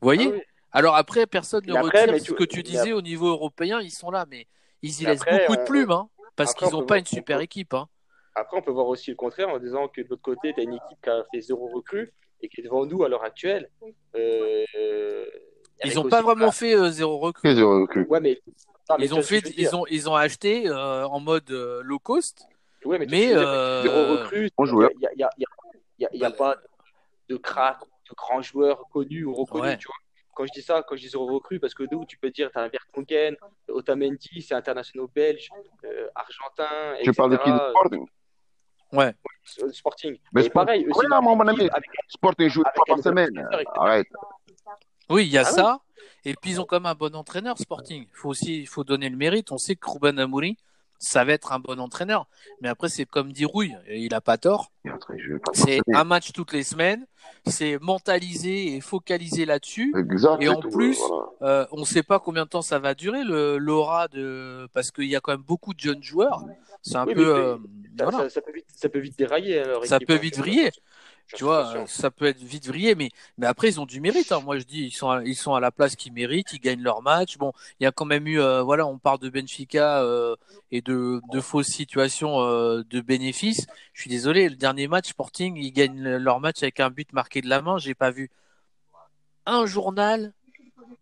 A: Vous voyez?
E: Ah oui.
A: Alors après, personne ne
E: après,
A: retire ce
E: tu-
A: que tu disais au niveau européen. Ils sont là, mais ils y laissent
E: après,
A: beaucoup de
E: on-
A: plumes, hein, parce
E: après,
A: qu'ils
E: on
A: n'ont pas une super équipe. Hein.
E: Après, on peut voir aussi le contraire en disant que de l'autre côté, tu as une équipe qui a fait zéro recrue et qui est devant nous à l'heure actuelle. Euh,
A: Ils n'ont pas vraiment fait euh, zéro recrue.
D: Qu'est-ce que j'ai recru
E: Ouais, mais. non, mais
A: Ils ont fait, ils ont, ils ont acheté euh, en mode euh, low cost,
E: Ouais, mais,
A: mais
E: zéro recrue.
D: bon joueur.
E: Il n'y a, y a, il y a, il y a- il y a
A: Bah,
E: pas de crack, de grands joueurs connus ou reconnus.
A: Ouais.
E: Tu vois. Quand je dis ça, quand je dis zéro recrue, parce que nous, tu peux dire, tu as un Vertonghen, Otamendi, c'est international belge, euh, argentin,
D: Tu
E: etc.
D: parles de qui de Sporting
A: ouais.
E: euh, Sporting.
D: Mais Sport-
E: pareil, c'est
D: non, mon ami.
E: avec-
D: Sporting joue trois par semaine. Arrête.
A: Oui, il y a
E: Ah
A: ça. Et puis ils ont comme un bon entraîneur Sporting. Il faut aussi, il faut donner le mérite. On sait que Ruben Amouri, ça va être un bon entraîneur. Mais après, c'est comme dit Rouille, et il a pas tort. C'est un match toutes les semaines. C'est mentaliser et focaliser là-dessus.
D: Exact.
A: Et
D: c'est
A: en plus,
D: voilà.
A: Euh, on ne sait pas combien de temps ça va durer le l'aura de parce qu'il y a quand même beaucoup de jeunes joueurs. C'est un
E: Oui,
A: peu
E: mais-
A: euh,
E: Ça,
A: voilà.
E: ça- ça peut vite, ça peut vite dérailler. hein, leur
A: Ça peut
E: hein,
A: vite vriller. Tu vois, ça peut être vite vrillé, mais mais après ils ont du mérite. hein. Moi je dis ils sont à, ils sont à la place qu'ils méritent, ils gagnent leur match. Bon, il y a quand même eu euh, voilà, on parle de Benfica euh, et de de fausses situations euh, de bénéfices. Je suis désolé, le dernier match Sporting, ils gagnent le- leur match avec un but marqué de la main. J'ai pas vu un journal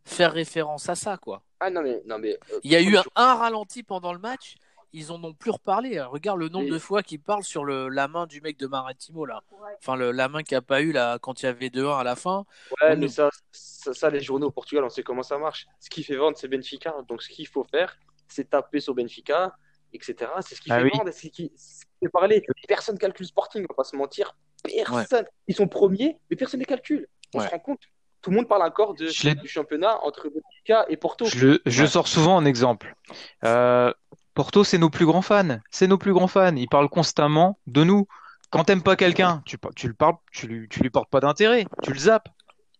A: faire référence à ça quoi.
E: Ah non, mais. Non, mais
A: Il y a eu un ralenti pendant le match. Ils en ont plus reparlé. Regarde le nombre
E: Et-
A: de fois qu'ils parlent sur le, la main du mec de Maritimo là. Enfin, le, la main qu'il n'y a pas eu là quand il y avait 2-1 à la fin.
E: Ouais,
A: On
E: mais ça, ça, ça, les journaux au Portugal, on sait comment ça marche. Ce qui fait vendre, c'est Benfica. Donc, ce qu'il faut faire, c'est taper sur Benfica, etc. C'est ce qui
C: Ah
E: fait
C: oui.
E: vendre, c'est ce qui, ce qui fait parler. Personne calcule Sporting, on va pas se mentir. Personne. Ils sont premiers, mais personne ne les calcule. On
A: Ouais.
E: se rend compte. Tout le monde parle encore de, du championnat entre Benfica et Porto.
C: Je, le- je
A: Ouais.
C: sors souvent en exemple. Euh, Porto, c'est nos plus grands fans. C'est nos plus grands fans. Ils parlent constamment de nous. Quand t'aimes pas quelqu'un, tu, tu le parles, tu lui, tu lui portes pas d'intérêt. Tu le zappes.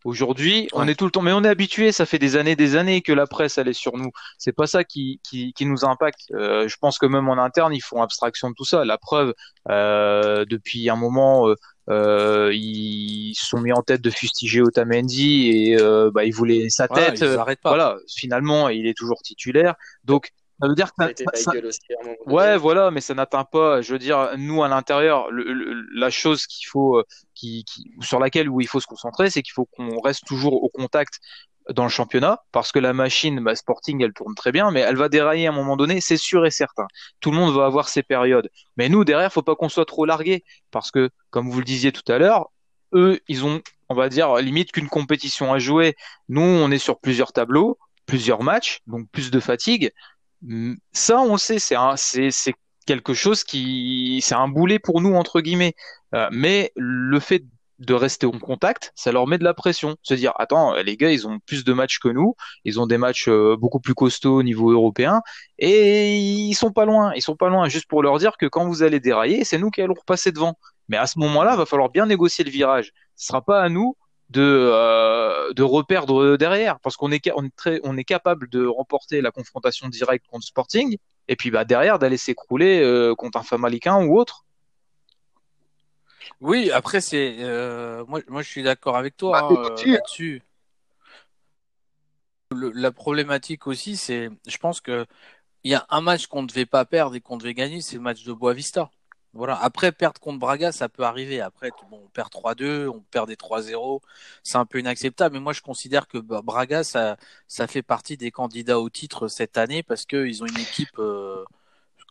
C: Aujourd'hui, on est tout le temps, mais on est habitué. Ça fait des années, des années que la presse elle est sur nous. C'est pas ça qui, qui, qui nous impacte. Euh, je pense que même en interne, ils font abstraction de tout ça. La preuve, euh, depuis un moment, euh, euh, ils se sont mis en tête de fustiger Otamendi et bah, ils voulaient sa tête.
A: pas.
C: Voilà, finalement, il est toujours titulaire. Donc, ça veut dire que
E: Ça
C: ça- ça-
E: aussi.
C: Ouais, voilà, mais ça n'atteint pas, je veux dire, nous à l'intérieur, le- le- la chose qu'il faut, euh, qui, qui, sur laquelle où il faut se concentrer, c'est qu'il faut qu'on reste toujours au contact dans le championnat, parce que la machine, bah, Sporting, elle tourne très bien, mais elle va dérailler à un moment donné, c'est sûr et certain. Tout le monde va avoir ses périodes. Mais nous, derrière, faut pas qu'on soit trop largué, parce que, comme vous le disiez tout à l'heure, eux, ils ont, on va dire, limite qu'une compétition à jouer. Nous, on est sur plusieurs tableaux, plusieurs matchs, donc plus de fatigue. Mm, Ça, on le sait, c'est c'est quelque chose qui, c'est un boulet pour nous entre guillemets. Euh, mais le fait de rester en contact, ça leur met de la pression. Se dire, attends, les gars, ils ont plus de matchs que nous, ils ont des matchs euh, beaucoup plus costauds au niveau européen, et ils sont pas loin. Ils sont pas loin. Juste pour leur dire que quand vous allez dérailler, c'est nous qui allons repasser devant. Mais à ce moment-là, va falloir bien négocier le virage. Ce sera pas à nous de euh, de reperdre derrière parce qu'on est on est très on est capable de remporter la confrontation directe contre Sporting et puis bah derrière d'aller s'écrouler euh, contre un Famalicain ou autre.
A: Oui, après c'est euh, moi moi je suis d'accord avec toi
D: Bah,
A: hein,
D: si.
A: là-dessus. La problématique aussi, c'est je pense que il y a un match qu'on ne devait pas perdre et qu'on devait gagner, c'est le match de Boavista. Voilà. Après perdre contre Braga, ça peut arriver. Après bon, on perd 3-2, on perd des 3-0, c'est un peu inacceptable. Mais moi je considère que bah, Braga ça ça fait partie des candidats au titre cette année parce que ils ont une équipe euh,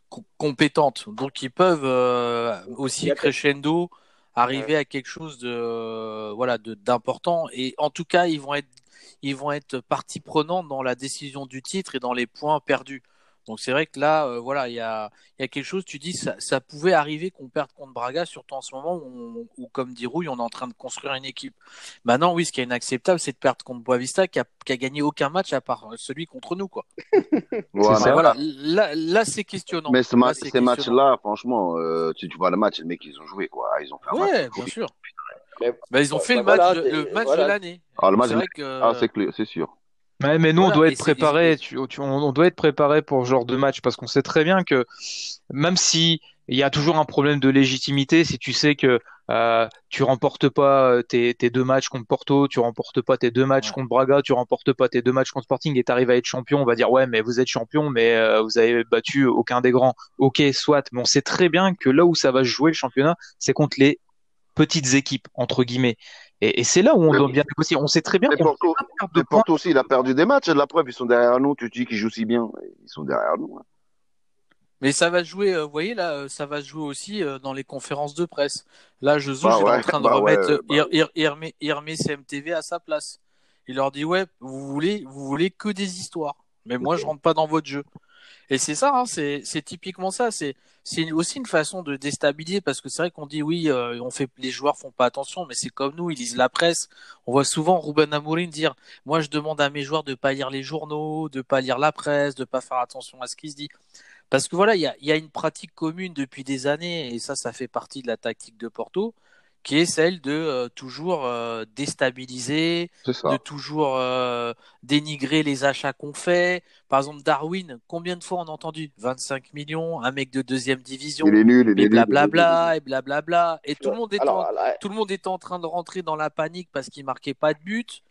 A: co- compétente, donc ils peuvent euh, aussi crescendo arriver à quelque chose de euh, voilà de d'important et en tout cas ils vont être ils vont être partie prenante dans la décision du titre et dans les points perdus. Donc c'est vrai que là euh, voilà il y a il y a quelque chose tu dis ça ça pouvait arriver qu'on perde contre Braga surtout en ce moment où, on- où, comme dit Rouille on est en train de construire une équipe. Maintenant oui ce qui est inacceptable c'est de perdre contre Boavista qui a qui a gagné aucun match à part celui contre nous quoi.
D: Mais,
A: Voilà là là c'est questionnant.
D: mais ce
A: Là,
D: ces matchs-là, franchement, euh, tu, tu vois le match, les mecs, ils ont joué, quoi. Ils ont fait un match.
A: Ouais, bien sûr.
E: Mais-
A: Bah, ils ont
E: Bah,
A: fait le
E: bah,
A: match,
E: voilà,
A: de, le
E: t'es-
A: match
E: voilà.
A: de l'année.
D: Ah, le match
A: C'est que.
D: Ah, c'est clair, c'est sûr.
C: Ouais, mais nous, on doit être préparé. Tu, tu- on, doit être préparé pour ce genre de match parce qu'on sait très bien que même si il y a toujours un problème de légitimité, si tu sais que euh, tu remportes pas euh, tes, tes deux matchs contre Porto, tu remportes pas tes deux matchs
A: Ouais.
C: contre Braga, tu remportes pas tes deux matchs contre Sporting et t'arrives à être champion, on va dire ouais, mais vous êtes champion, mais euh, vous avez battu aucun des grands. Ok, soit. Mais on sait très bien que là où ça va se jouer le championnat, c'est contre les petites équipes entre guillemets. Et, et c'est là où on
D: Mais-
C: doit bien négocier. On sait très bien
D: Mais Porto,
C: de.
D: Porto aussi, il a perdu des matchs. La preuve, ils sont derrière nous. Tu te dis qu'ils jouent si bien. Ils sont derrière nous. hein.
A: Mais ça va se jouer, euh, vous voyez là, euh, ça va se jouer aussi euh, dans les conférences de presse. Là, Jesus
D: Bah
A: est en
D: ouais,
A: train de
D: bah
A: remettre,
D: ouais, bah
A: il, il- il remet, il remet CMTV à sa place. Il leur dit ouais, vous voulez, vous voulez que des histoires, mais moi je rentre pas dans votre jeu. Et c'est ça, hein, c'est c'est typiquement ça. C'est aussi une façon de déstabiliser parce que c'est vrai qu'on dit oui, euh, on fait les joueurs font pas attention, mais c'est comme nous, ils lisent la presse. On voit souvent Ruben Amorim dire moi je demande à mes joueurs de pas lire les journaux, de pas lire la presse, de pas faire attention à ce qui se dit. Parce que voilà, il y a, il y a une pratique commune depuis des années, et ça, ça fait partie de la tactique de Porto, qui est celle de euh, toujours euh, déstabiliser, de toujours euh, dénigrer les achats qu'on fait. Par exemple, Darwin, combien de fois on a entendu 25 millions, un mec de deuxième division,
D: Il est nul, il est
A: et blablabla, et blablabla. Et tout le monde est en,
E: là,
A: tout le monde était en train de rentrer dans la panique parce qu'il marquait pas de but.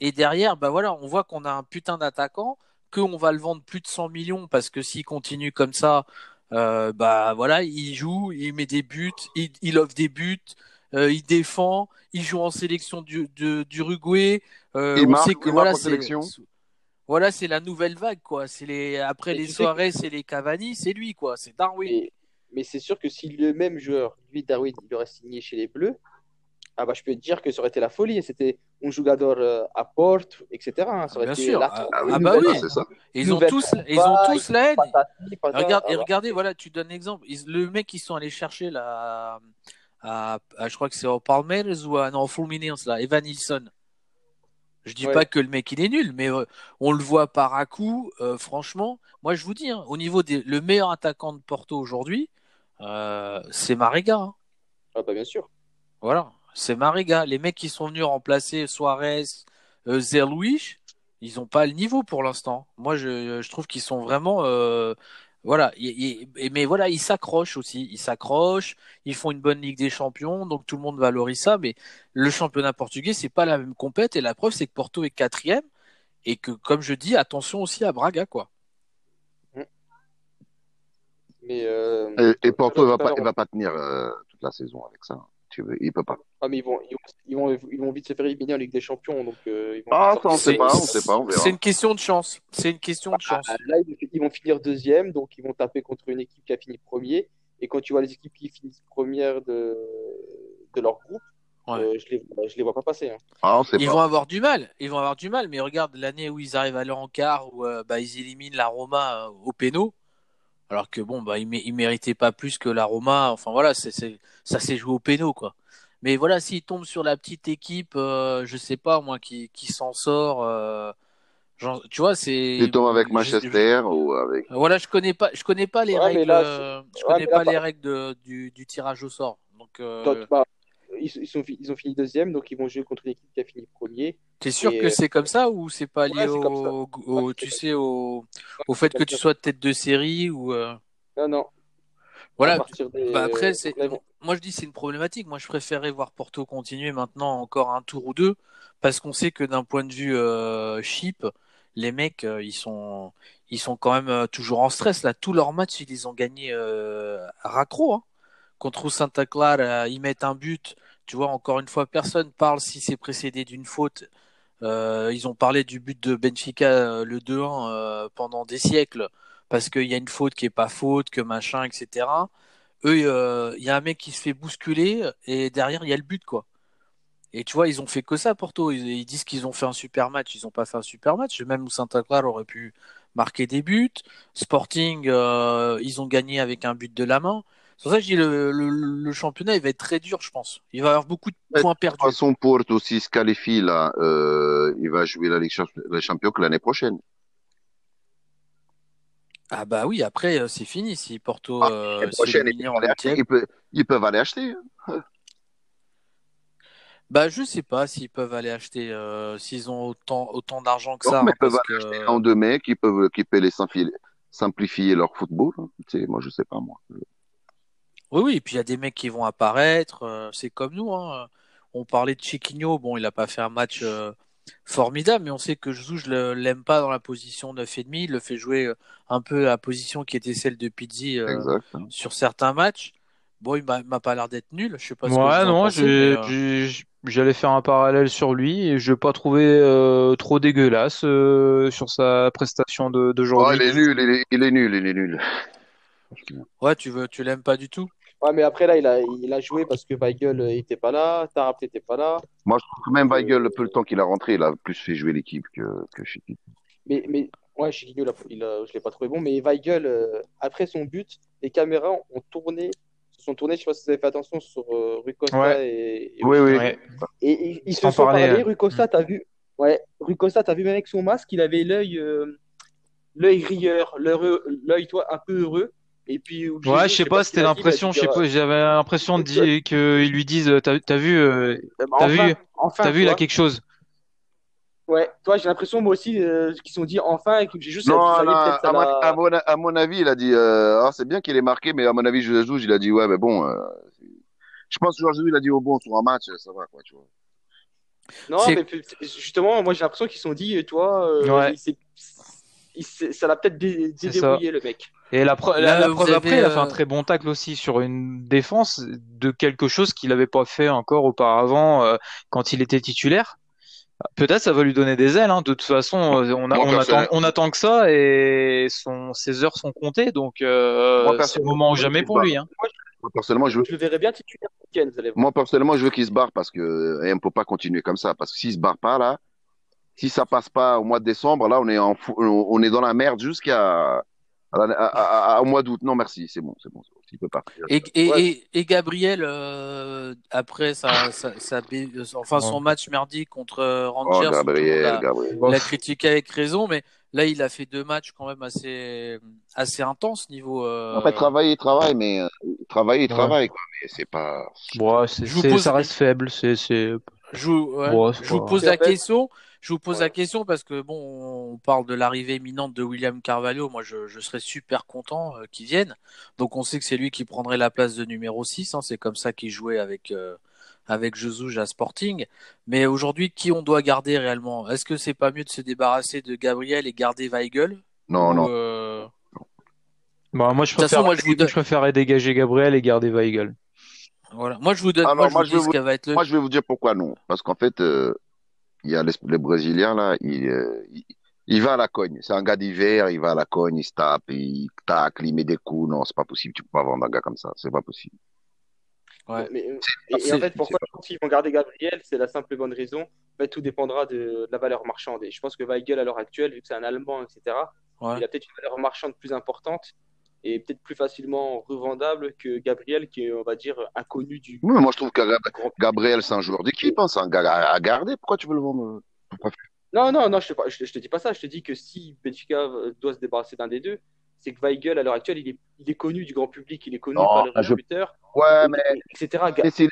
A: Et derrière, bah voilà, on voit qu'on a un putain d'attaquant, qu'on va le vendre plus de 100 millions parce que s'il continue comme ça, bah voilà, il joue, il met des buts, il, il offre des buts, euh, il défend, il joue en sélection du, de- d'Uruguay. Euh,
D: Il
A: on
D: marque,
A: sait que
D: il
A: voilà, c'est
D: sélection.
A: Voilà, c'est la nouvelle vague, quoi. C'est les après
E: Et
A: les soirées, c'est les Cavani, c'est lui, quoi. C'est Darwin.
E: Mais, mais c'est sûr que si le même joueur, lui, Darwin, il aurait signé chez les Bleus, ah bah, je peux te dire que ça aurait été la folie. C'était un joueur euh, à porte, etc. hein. Ça aurait
A: Bien
E: été
A: sûr.
E: la-
A: Ah,
D: Ah oui,
A: ah bah oui.
D: c'est ça.
A: Ils ont tous,
E: combat,
A: ils ont tous la haine.
E: patati, patata.
A: Regarde, et
E: Ah
A: regardez, voilà, tu donnes l'exemple. Ils- Le mec, ils sont allés chercher là, à, à- je crois que c'est au Palmeiras ou à, non, au Fluminense, là, Evan Nilsson. Je dis
E: Ouais.
A: pas que le mec il est nul, mais euh, on le voit par à coup. euh, franchement, moi je vous dis, hein, au niveau des, le meilleur attaquant de Porto aujourd'hui, euh, c'est Mariga. hein.
E: Ah bah, bien sûr.
A: Voilà, c'est Mariga. Les mecs qui sont venus remplacer Suarez, Zerlouich, ils ont pas le niveau pour l'instant. Moi, je, je trouve qu'ils sont vraiment, voilà. et- mais voilà, ils s'accrochent aussi. Ils s'accrochent. Ils font une bonne Ligue des Champions, donc tout le monde valorise ça. Mais le championnat portugais, c'est pas la même compète. Et la preuve, c'est que Porto est quatrième et que, comme je dis, attention aussi à Braga, quoi.
E: Mais, euh,
D: Et, et Porto, il va
E: tout à
D: pas,
E: l'heure,
D: il va pas tenir euh, toute la saison avec ça. Tu veux, il peut pas.
E: Ah, mais ils vont, ils, vont, ils, vont, ils vont vite se faire éliminer en Ligue des Champions. Donc, euh, ils vont
D: Ah,
E: sortir-
D: ça, on sait
A: C'est-
D: pas, on sait pas, on verra.
A: C'est une question de chance. C'est une question de chance.
E: Ah, Là, ils vont finir deuxième, donc ils vont taper contre une équipe qui a fini premier. Et quand tu vois les équipes qui finissent première de, de leur groupe,
A: Ouais.
E: euh, je les, je les vois pas passer. hein.
D: Ah,
A: Ils
D: pas.
A: vont avoir du mal, ils vont avoir du mal, mais regarde l'année où ils arrivent à aller en quart, où euh, bah, ils éliminent la Roma euh, au péno, alors que bon, bah, ils, mé- ils méritaient pas plus que la Roma, enfin voilà, c'est, c'est, ça s'est joué au péno, quoi. Mais voilà, s'ils tombent sur la petite équipe, euh, je sais pas, moi, qui, qui s'en sort, euh, genre, tu vois, c'est.
D: Tu tombes avec
A: je-
D: Manchester ou avec.
A: Voilà, je connais pas, je connais pas les
E: Ouais,
A: règles,
E: là,
A: euh, je connais pas les règles de- du, du tirage au sort. Donc, euh,
E: ils, ils, sont, fi- ils ont fini deuxième, donc ils vont jouer contre une équipe qui a fini premier.
A: T'es sûr
E: Et,
A: que
E: euh,
A: c'est comme ça ou c'est pas lié
E: Ouais,
A: au, au-
E: Ouais,
A: tu sais, au, au fait que tu sois tête de série ou euh,
E: Non, non.
A: Voilà.
E: des-
A: Bah après, c'est, moi je dis c'est une problématique. Moi je préférais voir Porto continuer maintenant encore un tour ou deux parce qu'on sait que d'un point de vue euh, chip, les mecs euh, ils sont, ils sont quand même toujours en stress là. Tous leurs matchs ils les ont gagnés euh, à raccro. Hein. Contre Santa Clara, ils mettent un but. Tu vois, encore une fois, personne parle si c'est précédé d'une faute. Euh, ils ont parlé du but de Benfica, euh, le 2-1, euh, pendant des siècles, parce qu'il y a une faute qui est pas faute, que machin, etc. Eux, il y a un mec qui se fait bousculer, et derrière, il y a le but, quoi. Et tu vois, ils ont fait que ça, Porto. Ils, disent qu'ils ont fait un super match. Ils ont pas fait un super match. Même Santa Clara aurait pu marquer des buts. Sporting, ils ont gagné avec un but de la main. C'est pour ça que je dis le, le, le championnat, il va être très dur, je pense. Il va y avoir beaucoup de points
D: De toute
A: perdus.
D: façon, Porto, s'il se qualifie là, euh, il va jouer la Ligue des Champions que l'année prochaine.
A: Ah bah oui, après, euh, c'est fini. Si Porto
D: Ah,
A: euh,
D: prochaine,
A: en
D: peuvent aller acheter, ils, peuvent, ils peuvent aller acheter. hein.
A: bah je sais pas s'ils peuvent aller acheter, euh, s'ils ont autant, autant d'argent que
D: Non,
A: ça,
D: mais
A: hein,
D: ils peuvent aller
A: que...
D: acheter ou deux mecs peuvent, qui peuvent les simplifier, leur football. hein. Tu sais, moi, je sais pas, moi.
A: Oui, oui, et puis il y a des mecs qui vont apparaître, euh, c'est comme nous, hein. On parlait de Chiquinho, bon, il a pas fait un match euh, formidable, mais on sait que Jesus, je le- l'aime pas dans la position 9,5, il le fait jouer euh, un peu à la position qui était celle de Pizzi euh, sur certains matchs. Bon, il m'a m'a pas l'air d'être nul, je sais pas ce que
C: Ouais, non,
A: euh,
C: j'allais faire un parallèle sur lui et je l'ai pas trouvé euh, trop dégueulasse euh, sur sa prestation de-
D: Oh,
C: d'aujourd'hui.
D: il est nul, il est, il est nul, il est nul.
A: ouais, tu veux, tu l'aimes pas du tout?
E: Ouais, mais après, là, il a, il a joué parce que Weigel euh, était pas là, Tarap n'était pas là.
D: Moi, je trouve que même Weigel, le peu le temps qu'il a rentré, il a plus fait jouer l'équipe que, que Chiquinho.
E: Mais, mais ouais, Chiquinho, il a- il a- je l'ai pas trouvé bon. Mais Weigel, euh, après son but, les caméras ont tourné, se sont tournées, je sais pas si vous avez fait attention, sur euh, Rui Costa
C: Ouais.
E: et, et
D: Oui, oui.
C: Ouais.
E: Et ils, ils se sont parlé.
C: euh.
E: Rui Costa, t'as vu? Ouais, Rui Costa, t'as vu même avec son masque, il avait l'œil, euh, l'œil rieur, l'œil, toi, un peu heureux. Et puis,
C: Ouais, je sais pas, c'était l'impression, je sais pas, j'avais l'impression qu'ils lui disent, euh, t'as, t'as vu, euh,
E: euh, bah,
C: t'as
E: enfin,
C: vu-
E: enfin,
C: t'as vu là quelque chose.
E: Ouais, toi, j'ai l'impression, moi aussi, euh, qu'ils se sont dit enfin, et que j'ai juste
D: Non, non, à, mon,
E: l'a-
D: à, mon, à mon avis, il a dit, euh, c'est bien qu'il ait marqué, mais à mon avis, Jesus, il a dit, ouais, mais bon, euh, je pense que Georges il a dit, oh bon, sur un match, ça va, quoi, tu vois.
E: Non, mais justement, moi, j'ai l'impression qu'ils se sont dit, toi, euh,
C: Ouais.
E: il s'est- il s'est- ça l'a peut-être dé- déverrouillé, le mec.
C: Et la, pre-
A: Là,
C: la, preuve
A: avez,
C: après, il a fait un
A: euh,
C: très bon tacle aussi sur une défense de quelque chose qu'il n'avait pas fait encore auparavant euh, quand il était titulaire. Peut-être ça va lui donner des ailes. Hein. De toute façon, euh, on, a, on, attend,
D: personnellement-
C: on attend que ça et son, ses heures sont comptées. Donc, euh, c'est le moment ou jamais pour lui. Hein.
D: Moi, personnellement, je veux,
E: Je le verrais bien titulaire ce week-end, vous allez voir.
D: moi, personnellement, je veux qu'il se barre parce que, et on peut pas continuer comme ça. Parce que s'il se barre pas, là, si ça passe pas au mois de décembre, là, on est en, fou- on est dans la merde jusqu'à, au mois d'août. Non, merci, c'est bon, c'est bon. Il peut partir.
A: Et, et,
E: Ouais.
A: et, et Gabriel, euh, après sa, sa, sa enfin, son match merdique contre euh,
D: Oh,
A: Rangers, monde
D: Gabriel,
A: l'a-
D: Gabriel.
A: l'a critiqué avec raison, mais là, il a fait deux matchs quand même assez, assez intenses niveau. euh,
D: En fait, travailler, il travaille, mais euh, travailler, il
C: Ouais.
D: travaille, quoi. Mais c'est pas.
C: Bon, c'est, ça reste faible. C'est, c'est...
A: Je vous, ouais.
C: Bon, c'est
A: je vous
C: pas-
A: pose la question. Je vous pose
E: Ouais.
A: la question parce que bon, on parle de l'arrivée imminente de William Carvalho. Moi, je, je serais super content euh, qu'il vienne. Donc, on sait que c'est lui qui prendrait la place de numéro 6. Hein. C'est comme ça qu'il jouait avec euh, avec Jesus à Sporting. Mais aujourd'hui, qui on doit garder réellement? Est-ce que c'est pas mieux de se débarrasser de Gabriel et garder Weigel?
D: Non,
A: Ou,
D: non.
A: euh,
C: Bon, moi, je
A: De toute façon,
C: préfère,
A: moi, je vous
C: je préférerais dégager Gabriel et garder Weigel.
A: Voilà. Moi, je vous donne.
D: Non,
A: moi, je
D: moi,
A: vous
D: je
A: dis
D: vais
A: ce
D: vous-
A: qu'elle va être le.
D: Moi, je vais vous dire pourquoi non. Parce qu'en fait, euh, il y a les, les Brésiliens, là, il, euh, il, il va à la cogne. C'est un gars d'hiver, il va à la cogne, il se tape, il tacle, il met des coups. Non, c'est pas possible. Tu peux pas vendre un gars comme ça. C'est pas possible.
A: Ouais.
E: Mais, et, en fait, pourquoi je pense qu'ils vont garder Gabriel C'est la simple et bonne raison. En fait, tout dépendra de, de la valeur marchande. Et je pense que Weigel, à l'heure actuelle, vu que c'est un Allemand, etc.,
A: Ouais.
E: il a peut-être une valeur marchande plus importante et peut-être plus facilement revendable que Gabriel, qui est, on va dire, inconnu du
D: Oui, mais moi, je trouve que Gabriel, c'est un joueur d'équipe. Hein, c'est un gars à, garder. Pourquoi tu veux le vendre Pourquoi
E: Non, non, non, je te, je, te- je te dis pas ça. Je te dis que si Benfica euh, doit se débarrasser d'un des deux, c'est que Weigel, à l'heure actuelle, il est, il est connu du grand public, il est connu
D: Non,
E: par le
D: je-
E: buteur,
D: Ouais, mais,
E: etc.
D: mais, c'est-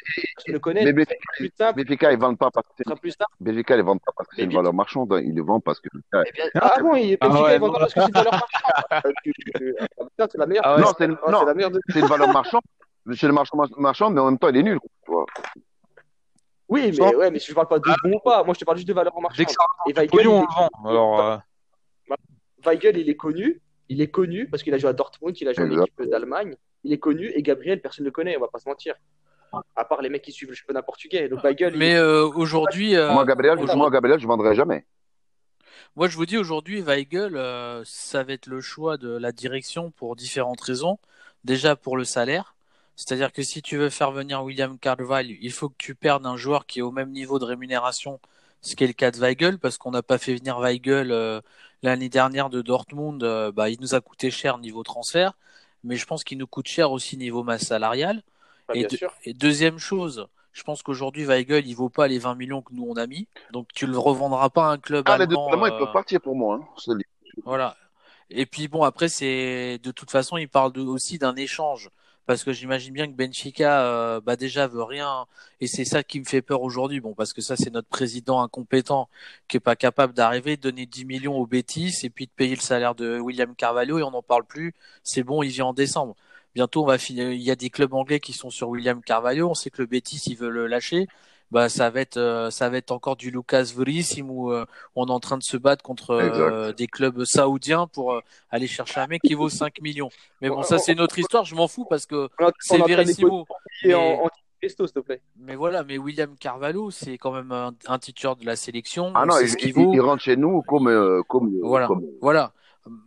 E: Je le connais,
D: mais
E: c'est
D: Benfica,
E: plus simple,
D: ils vendent pas parce que
E: ce sera plus simple.
D: Ils vendent pas parce que c'est une valeur marchande. hein. Ils le vendent parce que.
E: Bien, ah bon, il,
C: Ah ouais,
E: ils vendent pas parce que c'est une valeur marchande. Euh, ah, putain, c'est la meilleure.
C: Ah ouais,
D: non, c'est une-
E: Ah,
D: non,
E: c'est la meilleure de-
D: c'est une valeur marchande. C'est le marchand, marchand, mais en même temps, il est nul. Tu vois.
E: Oui, mais,
D: Sans-
E: ouais, mais je parle pas de bon ou pas. Moi, je te parle juste de valeur marchande.
C: Ça
E: Et Weigel, il
C: le vend. Alors, euh,
E: Weigel, il est connu. Il est connu parce qu'il a joué à Dortmund, il a joué en
D: Exact.
E: équipe d'Allemagne. Il est connu et Gabriel, personne ne le connaît, on va pas se mentir. À part les mecs qui suivent le championnat portugais. Donc Weigel, il-
A: Mais euh, aujourd'hui, euh,
D: moi, Gabriel,
A: aujourd'hui-
D: moi, Gabriel, je vendrai jamais.
A: Moi, je vous dis aujourd'hui, Weigel, euh, ça va être le choix de la direction pour différentes raisons. Déjà pour le salaire, c'est-à-dire que si tu veux faire venir William Carvalho, il faut que tu perdes un joueur qui est au même niveau de rémunération, ce qui est le cas de Weigel, parce qu'on n'a pas fait venir Weigel euh, l'année dernière de Dortmund. euh, bah, il nous a coûté cher niveau transfert, mais je pense qu'il nous coûte cher aussi niveau masse salariale.
E: Ah,
A: et, de- deuxième chose, je pense qu'aujourd'hui Weigel, il vaut pas les 20 millions que nous on a mis, donc tu le revendras pas à un club
D: Ah,
A: allemand.
D: vraiment, ils
A: euh,
D: peuvent partir pour moi. Hein.
A: Voilà. Et puis bon, après, c'est de toute façon, il parle de- aussi d'un échange. Parce que j'imagine bien que Benfica, euh, bah déjà veut rien, et c'est ça qui me fait peur aujourd'hui. Bon, parce que ça, c'est notre président incompétent qui est pas capable d'arriver, de donner 10 millions aux bêtises et puis de payer le salaire de William Carvalho et on n'en parle plus. C'est bon, il vient en décembre. Bientôt, on va finir. Il y a des clubs anglais qui sont sur William Carvalho. On sait que le Betis, il veut le lâcher. Bah, ça va être, euh, ça va être encore du Lucas Verissim où euh, on est en train de se battre contre euh, des clubs saoudiens pour euh, aller chercher un mec qui vaut 5 millions. Mais bon, ça, c'est notre histoire. Je m'en fous parce que c'est Verissimo. Mais-
E: en Pesto, s'il te plaît.
A: Mais voilà, mais William Carvalho, c'est quand même un, un titulaire de la sélection.
D: Ah
A: on
D: non, il,
A: ce qu'il
D: il-
A: vaut.
D: il rentre chez nous comme, euh, comme,
A: Voilà.
D: comme-
A: Voilà.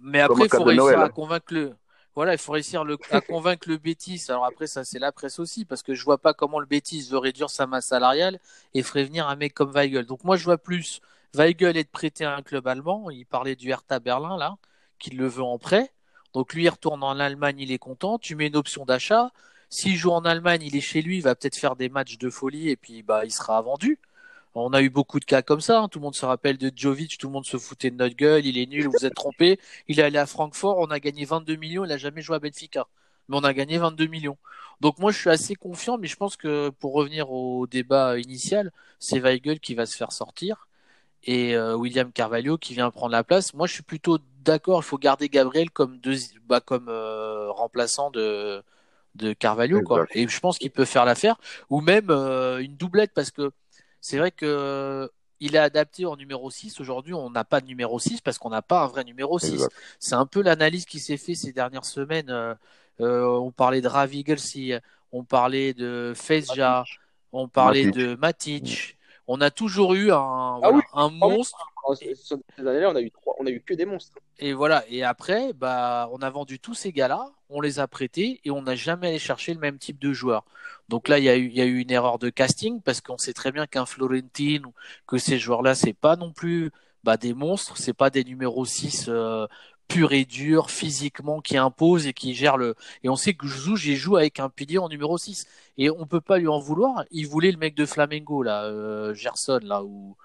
A: Mais après, il faut réussir
D: Noël.
A: à convaincre le. Voilà, il faut réussir à convaincre le Bétis. Alors après, ça, c'est la presse aussi, parce que je vois pas comment le Bétis veut réduire sa masse salariale et ferait venir un mec comme Weigel. Donc moi, je vois plus Weigel être prêté à un club allemand. Il parlait du Hertha Berlin, là, qui le veut en prêt. Donc lui, il retourne en Allemagne, il est content. Tu mets une option d'achat. S'il joue en Allemagne, il est chez lui, il va peut-être faire des matchs de folie et puis bah, il sera vendu. On a eu beaucoup de cas comme ça. hein. Tout le monde se rappelle de Jovic, tout le monde se foutait de notre gueule. Il est nul, vous êtes trompé. Il est allé à Francfort, on a gagné 22 millions. Il a jamais joué à Benfica, mais on a gagné 22 millions. Donc moi, je suis assez confiant, mais je pense que pour revenir au débat initial, c'est Weigel qui va se faire sortir et euh, William Carvalho qui vient prendre la place. Moi, je suis plutôt d'accord. Il faut garder Gabriel comme deux, bah, comme euh, remplaçant de de Carvalho, quoi. Et je pense qu'il peut faire l'affaire, ou même euh, une doublette, parce que c'est vrai que il est adapté en numéro 6. Aujourd'hui, on n'a pas de numéro 6 parce qu'on n'a pas un vrai numéro 6.
D: Exact.
A: C'est un peu l'analyse qui s'est fait ces dernières semaines. Euh, euh, on parlait de Ravi Gelsi, on parlait de Fezja, on parlait
D: Matic.
A: de Matic. On a toujours eu un,
E: Ah
A: voilà,
E: oui.
A: un monstre.
E: Sur ces années-là, on a eu trois, on a eu que des monstres.
A: Et voilà. Et après, bah, on a vendu tous ces gars-là, on les a prêtés et on n'a jamais allé chercher le même type de joueur. Donc là, il y a eu, il y a eu une erreur de casting parce qu'on sait très bien qu'un Florentine ou que ces joueurs-là, c'est pas non plus bah, des monstres, c'est pas des numéros 6 euh, purs et durs physiquement qui imposent et qui gèrent le. Et on sait que Zouj il joue avec un pilier en numéro 6 et on peut pas lui en vouloir. Il voulait le mec de Flamengo là, euh, Gerson là où.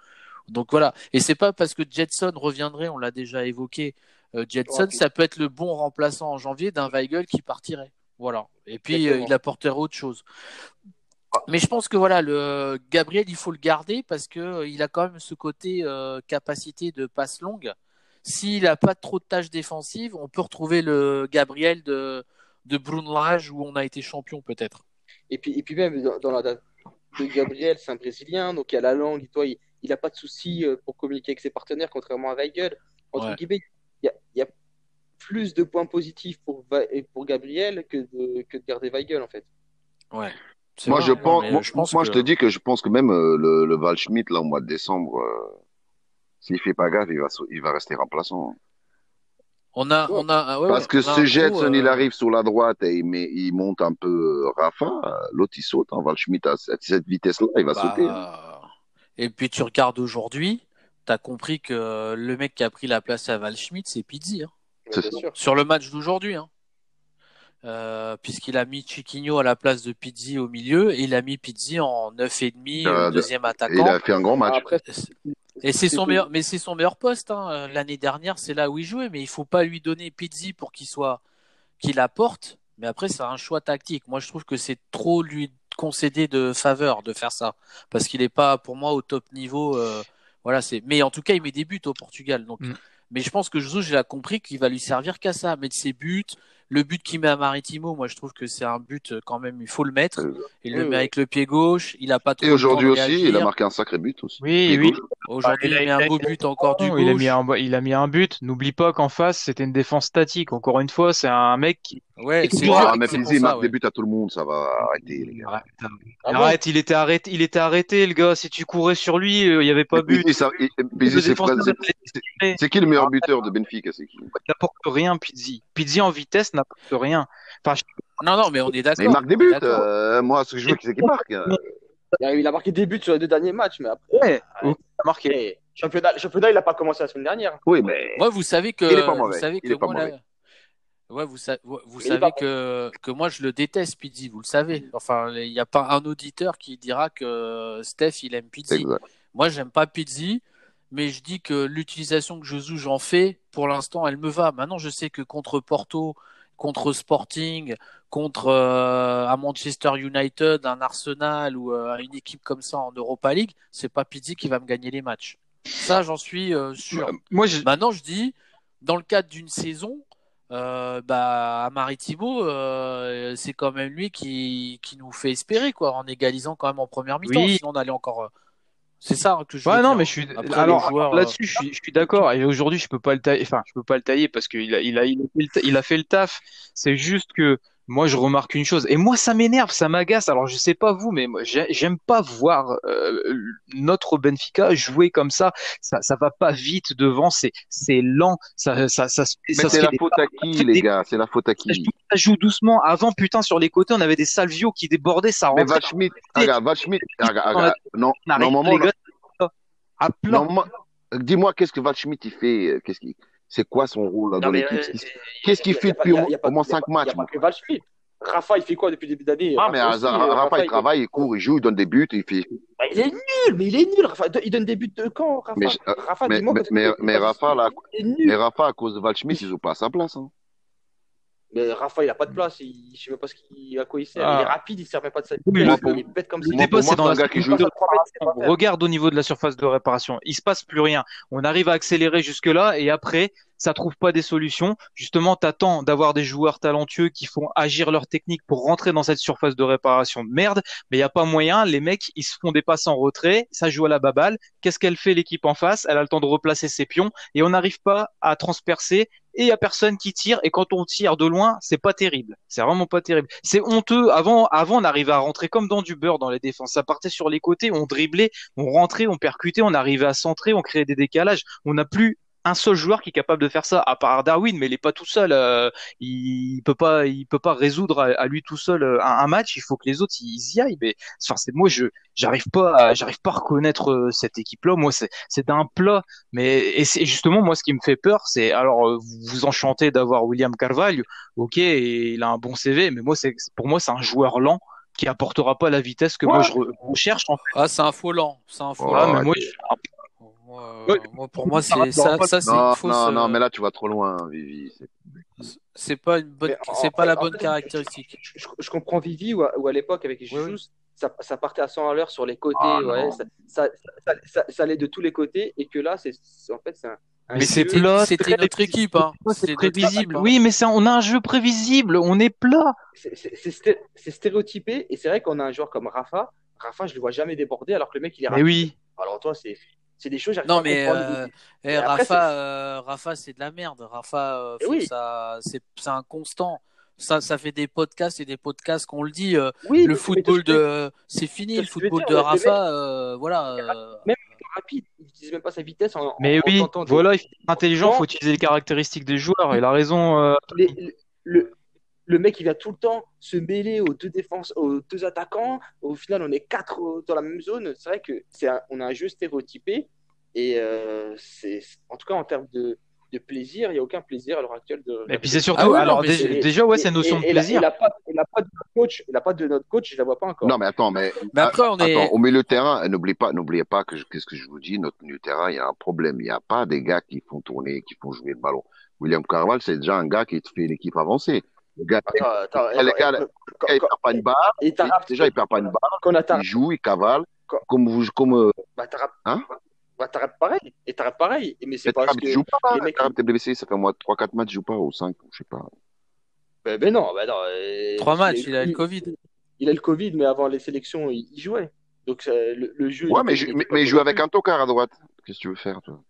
A: Donc voilà. Et c'est pas parce que Jetson reviendrait, on l'a déjà évoqué. Euh, Jetson,
E: Ouais.
A: ça peut être le bon remplaçant en janvier d'un Weigel qui partirait. Voilà. Et puis euh, il apporterait autre chose. Mais je pense que voilà, le Gabriel, il faut le garder parce que euh, il a quand même ce côté capacité de passe longue. S'il a pas trop de tâches défensives, on peut retrouver le Gabriel de de Brunlage où on a été champion peut-être.
E: Et puis, et puis même dans, dans la date de Gabriel, c'est un Brésilien, donc il a la langue, toi, il, il a pas de souci euh, pour communiquer avec ses partenaires, contrairement à Weigel. Entre
A: Ouais.
E: guillemets, il y a, il y a plus de points positifs pour, Va- et pour Gabriel que de, que de garder Weigel, en fait.
A: Ouais. C'est
D: Moi,
A: vrai,
D: je
A: non,
D: pense,
A: mais
D: moi,
A: je pense
D: moi,
A: que-
D: je te dis que je pense que même euh, le, le Val Schmidt, là, au mois de décembre, euh, s'il fait pas gaffe, il va, il va rester remplaçant.
A: on a on a ah ouais,
D: Parce que
A: on a
D: Jetson, il
A: euh,
D: arrive sur la droite et il, met, il monte un peu euh, Rafa, l'autre il saute. Hein, Val Schmidt à cette, vitesse-là, il va
A: Bah,
D: sauter. hein.
A: Et puis tu regardes aujourd'hui, tu as compris que le mec qui a pris la place à Val Schmidt, c'est Pizzi. hein.
E: Sûr.
A: Sur le match d'aujourd'hui. Hein. Euh, Puisqu'il a mis Chiquinho à la place de Pizzi au milieu et il a mis Pizzi en 9,5,
D: Euh,
A: euh, deuxième
D: Et il
A: attaquant.
D: a fait un grand match.
E: Après,
A: Et c'est son meilleur, mais c'est son meilleur poste. Hein. L'année dernière, c'est là où il jouait, mais il faut pas lui donner Pizzi pour qu'il soit, qu'il apporte. Mais après, c'est un choix tactique. Moi, je trouve que c'est trop lui concéder de faveur de faire ça, parce qu'il est pas, pour moi, au top niveau. euh, voilà, c'est. Mais en tout cas, il met des buts au Portugal. Donc,
C: Mm.
A: mais je pense que Jesus, j'ai compris qu'il va lui servir qu'à ça, mettre ses buts. Le but qu'il met à Maritimo, moi, je trouve que c'est un but euh, quand même. Il faut le mettre. Il le
E: Oui,
A: met
E: oui.
A: avec le pied gauche. Il a pas trop
D: Et aujourd'hui aussi, il a marqué un sacré but aussi.
C: Oui, oui.
A: Aujourd'hui,
C: Il a-
A: met un beau but encore du
C: il a
A: gauche.
C: mis un, il a mis un but. N'oublie pas qu'en face, c'était une défense statique. Encore une fois, c'est un mec qui.
A: Ouais, c'est
D: Ah, mais il marque
A: ouais.
D: des buts à tout le monde, ça va arrêter, les gars.
C: Arrête,
E: Ah bon
C: arrête, il était arrêté, il était arrêté, le gars. Si tu courais sur lui, euh, il y avait pas but.
D: C'est
C: de la-
D: c'est qui le meilleur buteur de Benfica c'est qui?
C: Il n'apporte rien, Pizzi. Pizzi en vitesse n'apporte rien. Enfin, je-
A: Non, non, mais on est d'accord.
D: Il marque des buts. euh, moi, ce que je veux, c'est qu'il marque.
E: Il a- marqué des buts sur les deux derniers matchs, mais après,
C: ouais, il a marqué.
E: championnat, championnat, il n'a pas commencé la semaine dernière.
D: Oui, mais
A: Moi, vous savez que
D: Il est pas
A: vous
D: mauvais,
A: savez
D: il
A: que
D: est pas
A: moi,
D: mauvais.
A: Ouais, vous, sa- vous vous savez que que moi je le déteste Pizzi, vous le savez. Enfin, il n'y a pas un auditeur qui dira que Steph il aime Pizzi.
D: exact.
A: Moi, j'aime pas Pizzi, mais je dis que l'utilisation que Josu j'en fais, pour l'instant, elle me va. Maintenant, je sais que contre Porto, contre Sporting, contre euh, à Manchester United, un Arsenal ou euh, une équipe comme ça en Europa League, c'est pas Pizzi qui va me gagner les matchs. Ça, j'en suis euh, sûr.
C: Moi, je...
A: Maintenant, je dis, dans le cadre d'une saison, euh, bah, à Maritimo, euh, c'est quand même lui qui, qui nous fait espérer, quoi, en égalisant quand même en première mi-temps.
C: Oui.
A: Sinon, on allait encore. Euh, C'est ça que je veux
C: Ouais, non,
A: dire.
C: mais je suis.
A: Après,
C: Alors
A: joueurs,
C: là-dessus, je suis, je suis d'accord. Et aujourd'hui, je peux pas le tailler. Enfin, je peux pas le tailler parce qu'il a, il a, il a fait le taf. C'est juste que moi, je remarque une chose. Et moi, ça m'énerve, ça m'agace. Alors, je sais pas vous, mais moi, j'ai- j'aime pas voir euh, notre Benfica jouer comme ça. Ça, ça va pas vite devant. C'est, c'est lent. Ça, ça, ça,
D: Mais c'est la faute à qui, les gars? C'est la faute à qui?
C: Ça joue- ça joue doucement. Avant, putain, sur les côtés, on avait des Salvio qui débordaient, ça
D: Mais
C: rentrait.
D: Val Schmidt, regarde, Val Schmidt, regarde, non, normalement,
C: à plat.
D: dis-moi, qu'est-ce que Val Schmidt, il fait euh, Qu'est-ce qu'il, c'est quoi son rôle là, dans l'équipe?
E: euh,
D: Qu'est-ce qu'il- Qu'est-ce qu'il fait depuis au, moins
E: y a
D: cinq
E: pas-
D: matchs.
E: Rafa, il fait quoi depuis le début d'année?
D: Ah, mais
E: Rafa aussi,
D: Rafa,
E: euh,
D: Rafa, il
E: il-
D: travaille, il court, il joue, il donne des buts, il fait.
E: Bah, il est nul, mais il est nul. Rafa, il donne des buts de quand, Rafa?
D: Mais, euh,
E: Rafa,
D: mais, mais, Rafa, là,
E: il est
D: mais. Rafa, à cause de Val Schmidt, il joue pas à sa place. Hein.
E: Mais Rafa, il a pas de place. Il... Je sais même pas ce qu'il... à quoi il sert.
C: Ah.
E: Il est rapide, il sert même pas de sa
C: Oui,
E: Il est bête comme ça.
C: Le
D: Moi,
C: c'est dans la
D: un gars qui joue-.
C: Regarde au niveau de la surface de réparation. Il se passe plus rien. On arrive à accélérer jusque-là et après, ça trouve pas des solutions. Justement, t'attends d'avoir des joueurs talentueux qui font agir leur technique pour rentrer dans cette surface de réparation de merde, mais il y a pas moyen. Les mecs, ils se font des passes en retrait, ça joue à la baballe. Qu'est-ce qu'elle fait l'équipe en face? Elle a le temps de replacer ses pions et on n'arrive pas à transpercer et il y a personne qui tire. Et quand on tire de loin c'est pas terrible. C'est vraiment pas terrible. C'est honteux. Avant avant on arrivait à rentrer comme dans du beurre dans les défenses. Ça partait sur les côtés on driblait on rentrait on percutait on arrivait à centrer on créait des décalages. On n'a plus un seul joueur qui est capable de faire ça, à part Darwin, mais il est pas tout seul. Euh, il, peut pas, il peut pas résoudre à, lui tout seul euh, un, match. Il faut que les autres ils y aillent. Mais enfin, c'est moi, je j'arrive pas, j'arrive pas à reconnaître euh, cette équipe-là. Moi, c'est c'est un plat. Mais et c'est justement moi ce qui me fait peur, c'est alors vous vous enchantez d'avoir William Carvalho. Ok, il a un bon CV, mais moi c'est pour moi c'est un joueur lent qui apportera pas la vitesse que moi je recherche en fait.
A: Ah, c'est un faux lent, c'est un faux
C: lent. mais moi,
A: moi, pour moi, c'est ça, ça c'est
D: non,
A: une fausse.
D: Non, non, mais là, tu vas trop loin, Vivi.
A: C'est pas une bonne, c'est pas la bonne caractéristique.
E: Je, comprends Vivi ou à, l'époque avec Jesus, ça, ça, partait à 100 à l'heure sur les côtés, ah, ouais, ça, ça, ça, allait de tous les côtés, et que là, c'est en fait, c'est un,
A: mais c'est plat, c'était notre équipe, hein.
C: C'est prévisible? Hein. Oui, mais ça, on a un jeu prévisible, on est plat.
E: C'est stéréotypé, et c'est vrai qu'on a un joueur comme Rafa. Rafa, je le vois jamais déborder, alors que le mec, il est
C: rapide. Mais oui.
E: Alors toi, c'est c'est des choses
A: non mais euh, eh, Rafa euh, Rafa c'est de la merde. Rafa euh, eh ça c'est un constant. Ça ça fait des podcasts et des podcasts qu'on le dit le football de c'est fini le football de Rafa voilà
E: même rapide. Il n'utilise même pas sa vitesse en,
C: mais oui voilà il faut être intelligent faut utiliser les caractéristiques des joueurs il a raison
E: le, le mec il va tout le temps se mêler aux deux défenses, aux deux attaquants. Au final, on est quatre dans la même zone. C'est vrai que c'est on a un jeu stéréotypé et euh, c'est en tout cas en termes de, de plaisir, il n'y a aucun plaisir à l'heure actuelle. De...
C: Et puis c'est surtout, ah alors déjà, ouais, c'est notion de plaisir.
E: Il n'a pas, pas, de notre coach, il a pas de notre coach, je la vois pas encore.
D: Non, mais attends, mais,
A: mais après, on est...
D: attends, au milieu de terrain, n'oubliez pas, n'oubliez pas que qu'est-ce que je vous dis, notre milieu terrain, il y a un problème. Il n'y a pas des gars qui font tourner, qui font jouer le ballon. William Carvalho, c'est déjà un gars qui fait l'équipe avancer. Le gars, attends, attends, le gars, il perd pas une barre. Déjà, il perd pas une barre. Il joue, il cavale. Comme vous, comme. Euh,
E: bah, hein? bah, t'arrêtes pareil. Et t'arrêtes pareil. Mais c'est
D: parce que. Tu joues pas, les mecs... t'es blessé, ça fait moi 3-4 matchs, je joue pas, ou 5, je sais pas.
E: Ben, ben non, ben non.
A: 3 matchs, il a le Covid.
E: Il a le Covid, mais avant les sélections, il, jouait. Donc le, le, jeu.
D: Ouais, mais, mais, il joue avec un tocard à droite. Qu'est-ce que tu veux faire, toi?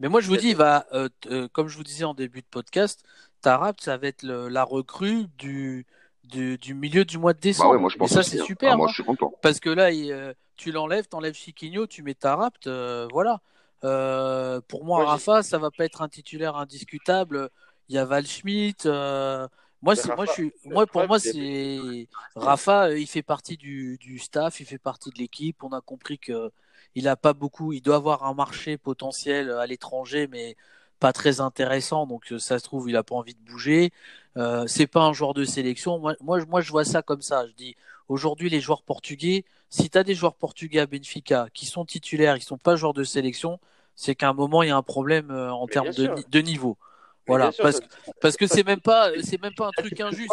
A: Mais moi, je vous dis, il va, euh, euh, comme je vous disais en début de podcast, Tarap, ça va être le, la recrue du, du, du, milieu du mois de décembre.
D: Bah ouais, moi, je pense
A: Et ça, c'est
D: hein.
A: super.
D: Ah, moi,
A: hein.
D: je suis content.
A: Parce que là, il, euh, tu l'enlèves, t'enlèves Chiquinho, tu mets Tarapt, euh, voilà. Euh, pour moi, Rafa, ça va pas être un titulaire indiscutable. Il y a Val Schmidt. Euh, moi, c'est, moi, je suis, moi, pour moi, c'est Rafa. Il fait partie du, du staff, il fait partie de l'équipe. On a compris que il a pas beaucoup. Il doit avoir un marché potentiel à l'étranger, mais pas très intéressant. Donc, ça se trouve, il a pas envie de bouger. Euh, c'est pas un joueur de sélection. Moi, moi, moi, je vois ça comme ça. Je dis, aujourd'hui, les joueurs portugais, si tu as des joueurs portugais à Benfica qui sont titulaires, ils sont pas joueurs de sélection, c'est qu'à un moment il y a un problème euh, en termes de, de, niveau. voilà, parce, parce que c'est même pas c'est même pas un truc injuste.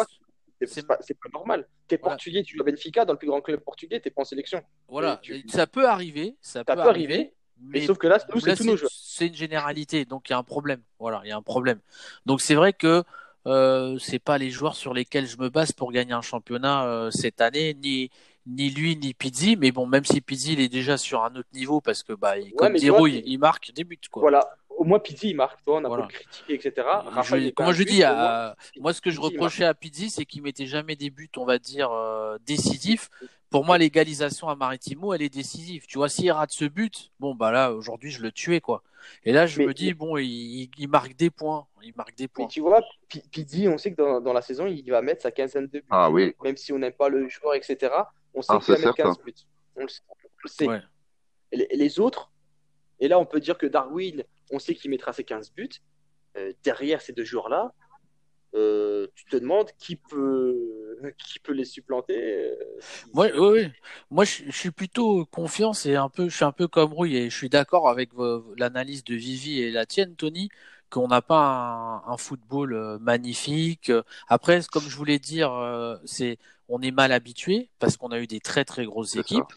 E: C'est pas, pas, normal. Tu es portugais, tu joues à Benfica, dans le plus grand club portugais, tu pas en sélection.
A: Voilà, ça peut arriver, ça, peut, arriver,
E: mais, sauf que là, c'est tous nos joueurs.
A: C'est une généralité, donc il y a un problème. Voilà, il y a un problème. Donc c'est vrai que euh, c'est pas les joueurs sur lesquels je me base pour gagner un championnat euh, cette année, ni ni lui ni Pizzi, mais bon, même si Pizzi il est déjà sur un autre niveau parce que bah, comme dit il, marque des buts quoi.
E: Voilà, au moins Pizzi il marque, toi on a voilà. critiqué etc.
A: comment je dis, moi ce que je reprochais à Pizzi c'est qu'il mettait jamais des buts, on va dire euh, décisifs. Pour moi l'égalisation à Maritimo elle est décisive. Tu vois s'il rate ce but, bon bah là aujourd'hui je le tuais quoi. Et là je me dis bon il, il, marque des points, il marque des points.
E: Mais tu vois Pizzi on sait que dans, dans, la saison il va mettre sa quinzaine de buts.
D: Ah oui.
E: Même si on n'aime pas le joueur etc. On sait ah, qu'il va mettre 15 buts. On le sait. Et les, autres, et là on peut dire que Darwin, on sait qu'il mettra ses 15 buts. Euh, derrière ces deux joueurs-là, euh, tu te demandes qui peut, qui peut les supplanter. Euh,
A: oui, oui, Moi, je, suis plutôt confiant. C'est un peu, je suis un peu comme Rui et je suis d'accord avec l'analyse de Vivi et la tienne, Tony, qu'on n'a pas un, un, football magnifique. Après, comme je voulais dire, c'est on est mal habitué parce qu'on a eu des très très grosses équipes.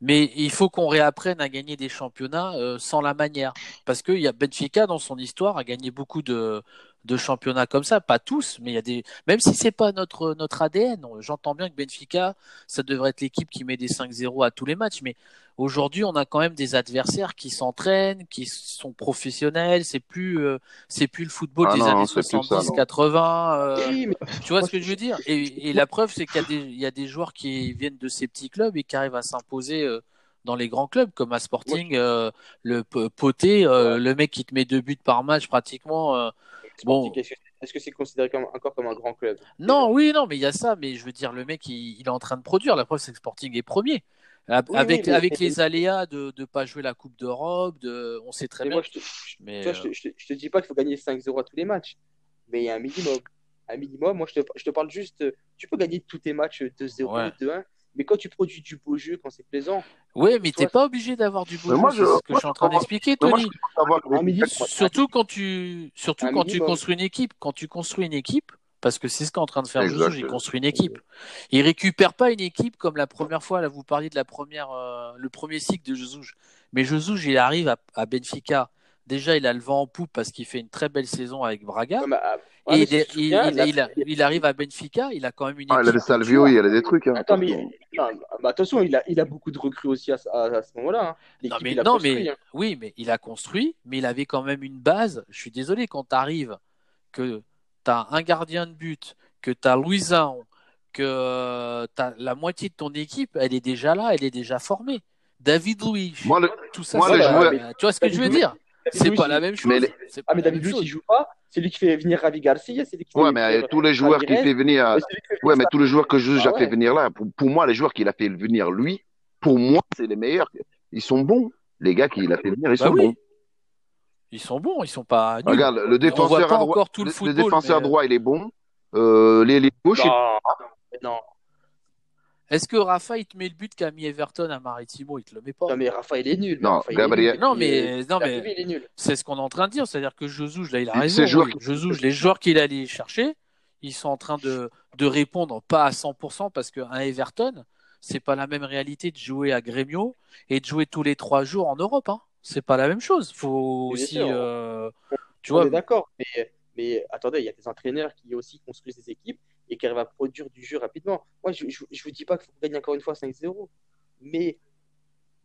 A: Mais il faut qu'on réapprenne à gagner des championnats euh, sans la manière. Parce qu'il y a Benfica, dans son histoire, a gagné beaucoup de, de championnats comme ça. Pas tous, mais il y a des. Même si c'est pas notre, notre ADN, j'entends bien que Benfica, ça devrait être l'équipe qui met des 5-0 à tous les matchs. Mais aujourd'hui, on a quand même des adversaires qui s'entraînent, qui sont professionnels. C'est plus, euh, c'est plus le football
D: Ah
A: des
D: non,
A: années
D: c'est plus ça,
A: 70,
D: non.
A: 80. euh,
E: Oui, mais
A: tu vois ce que
E: je-
A: veux dire? Et, et la preuve, c'est qu'il y, a des- il y a des joueurs qui viennent de ces petits clubs et qui arrivent à s'imposer euh, dans les grands clubs, comme à Sporting, euh, le Poté, euh, le mec qui te met deux buts par match pratiquement. euh.
E: Sporting,
A: Bon.
E: est-ce que- c'est considéré comme, encore comme un grand club?
A: Non, oui, non, mais il y a ça. Mais je veux dire, le mec, il, il est en train de produire. La preuve, c'est que Sporting est premier.
E: Oui,
A: avec
E: oui, mais-
A: avec les aléas de ne pas jouer la Coupe d'Europe, de, on sait très
E: Mais
A: bien.
E: moi, je te,
A: mais,
E: je,
A: euh,
E: te, je te- dis pas qu'il faut gagner 5-0 à tous les matchs, mais il y a un minimum. Un minimum, moi, je te, je te parle juste. Tu peux gagner tous tes matchs 2-0,
A: Ouais.
E: 2-1, mais quand tu produis du beau jeu, quand c'est plaisant,
A: Ouais, mais t'es pas obligé d'avoir du beau
D: Mais
A: jeu. C'est
D: je-
A: ce que
D: moi,
A: je suis en train d'expliquer,
D: moi,
A: Tony.
E: minimum.
A: Surtout quand tu, surtout
E: Un
A: quand tu construis une équipe, quand tu construis une équipe, parce que c'est ce qu'est en train de faire. Jesus, il construit une équipe. Il récupère pas une équipe comme la première fois. Là, vous parliez de la première, euh, le premier cycle de Jesus. Mais Jesus, il arrive à, à Benfica. Déjà, il a le vent en poupe parce qu'il fait une très belle saison avec Braga.
E: Ah, ouais,
A: Et il,
E: si
A: est-
E: tu te
A: il,
E: souviens,
A: il-
E: la-
A: il a- il arrive à Benfica, il a quand même une
D: Ah, il a
A: équipe.
D: des Salvio, il y a des trucs. Hein.
E: Attends, mais non, bah, attention, il a, il a beaucoup de recrues aussi à, à- à ce moment-là. hein.
A: Non mais, non, mais
E: hein.
A: oui, mais il a construit, mais il avait quand même une base. Je suis désolé quand tu arrives, que tu as un gardien de but, que tu as Louisan, que t'as la moitié de ton équipe, elle est déjà là, elle est déjà formée. David Louis,
D: Moi, le...
A: tout ça,
D: moi,
A: c'est
D: le joueur-
A: tu vois ce que je veux dire? C'est pas
E: il-
A: la même chose.
D: Mais les-
E: Ah, mais David Luiz, il joue pas. C'est lui qui fait venir Ravi Garcia. C'est lui qui fait
D: Ouais, mais
E: venir
D: euh, tous les joueurs qu'il fait venir. Ouais, mais tous les joueurs que Jesus
E: Ah
D: fait
E: ouais.
D: venir là, pour, pour moi, les joueurs qu'il a fait venir lui, pour moi, c'est les meilleurs. Ils sont bons. Les gars qu'il a fait venir, ils
A: Bah
D: sont
A: oui.
D: bons.
A: Ils sont bons, ils sont pas nuls.
D: Regarde, le défenseur à
A: tout le
D: défenseur
A: mais, euh,
D: droit, il est bon. Euh, les, les gauches, il-
E: Non, mais non.
A: Est-ce que Rafa, il te met le but qu'a mis Everton à Maritimo Il te le met pas.
E: Non, mais Rafa, il est nul.
D: Non,
E: Rafa, il est
D: Gabriel-
E: nul.
A: Non,
E: Il
A: mais-
E: est-
A: non, mais-
E: il est nul.
A: C'est ce qu'on est en train de dire, c'est-à-dire que Jesus, là, il a
D: Ces
A: raison.
D: joueurs
A: Jesus, les joueurs qu'il allait chercher, ils sont en train de, de répondre pas à 100% parce qu'un Everton, c'est pas la même réalité de jouer à Grêmio et de jouer tous les trois jours en Europe. Hein. C'est pas la même chose. Faut aussi,
E: sûr.
A: euh, tu
E: On
A: vois,
E: est d'accord. Mais, mais attendez, il y a des entraîneurs qui aussi construisent des équipes et qui arrivent à produire du jeu rapidement. Moi, je ne vous dis pas qu'il faut gagner encore une fois 5-0. Mais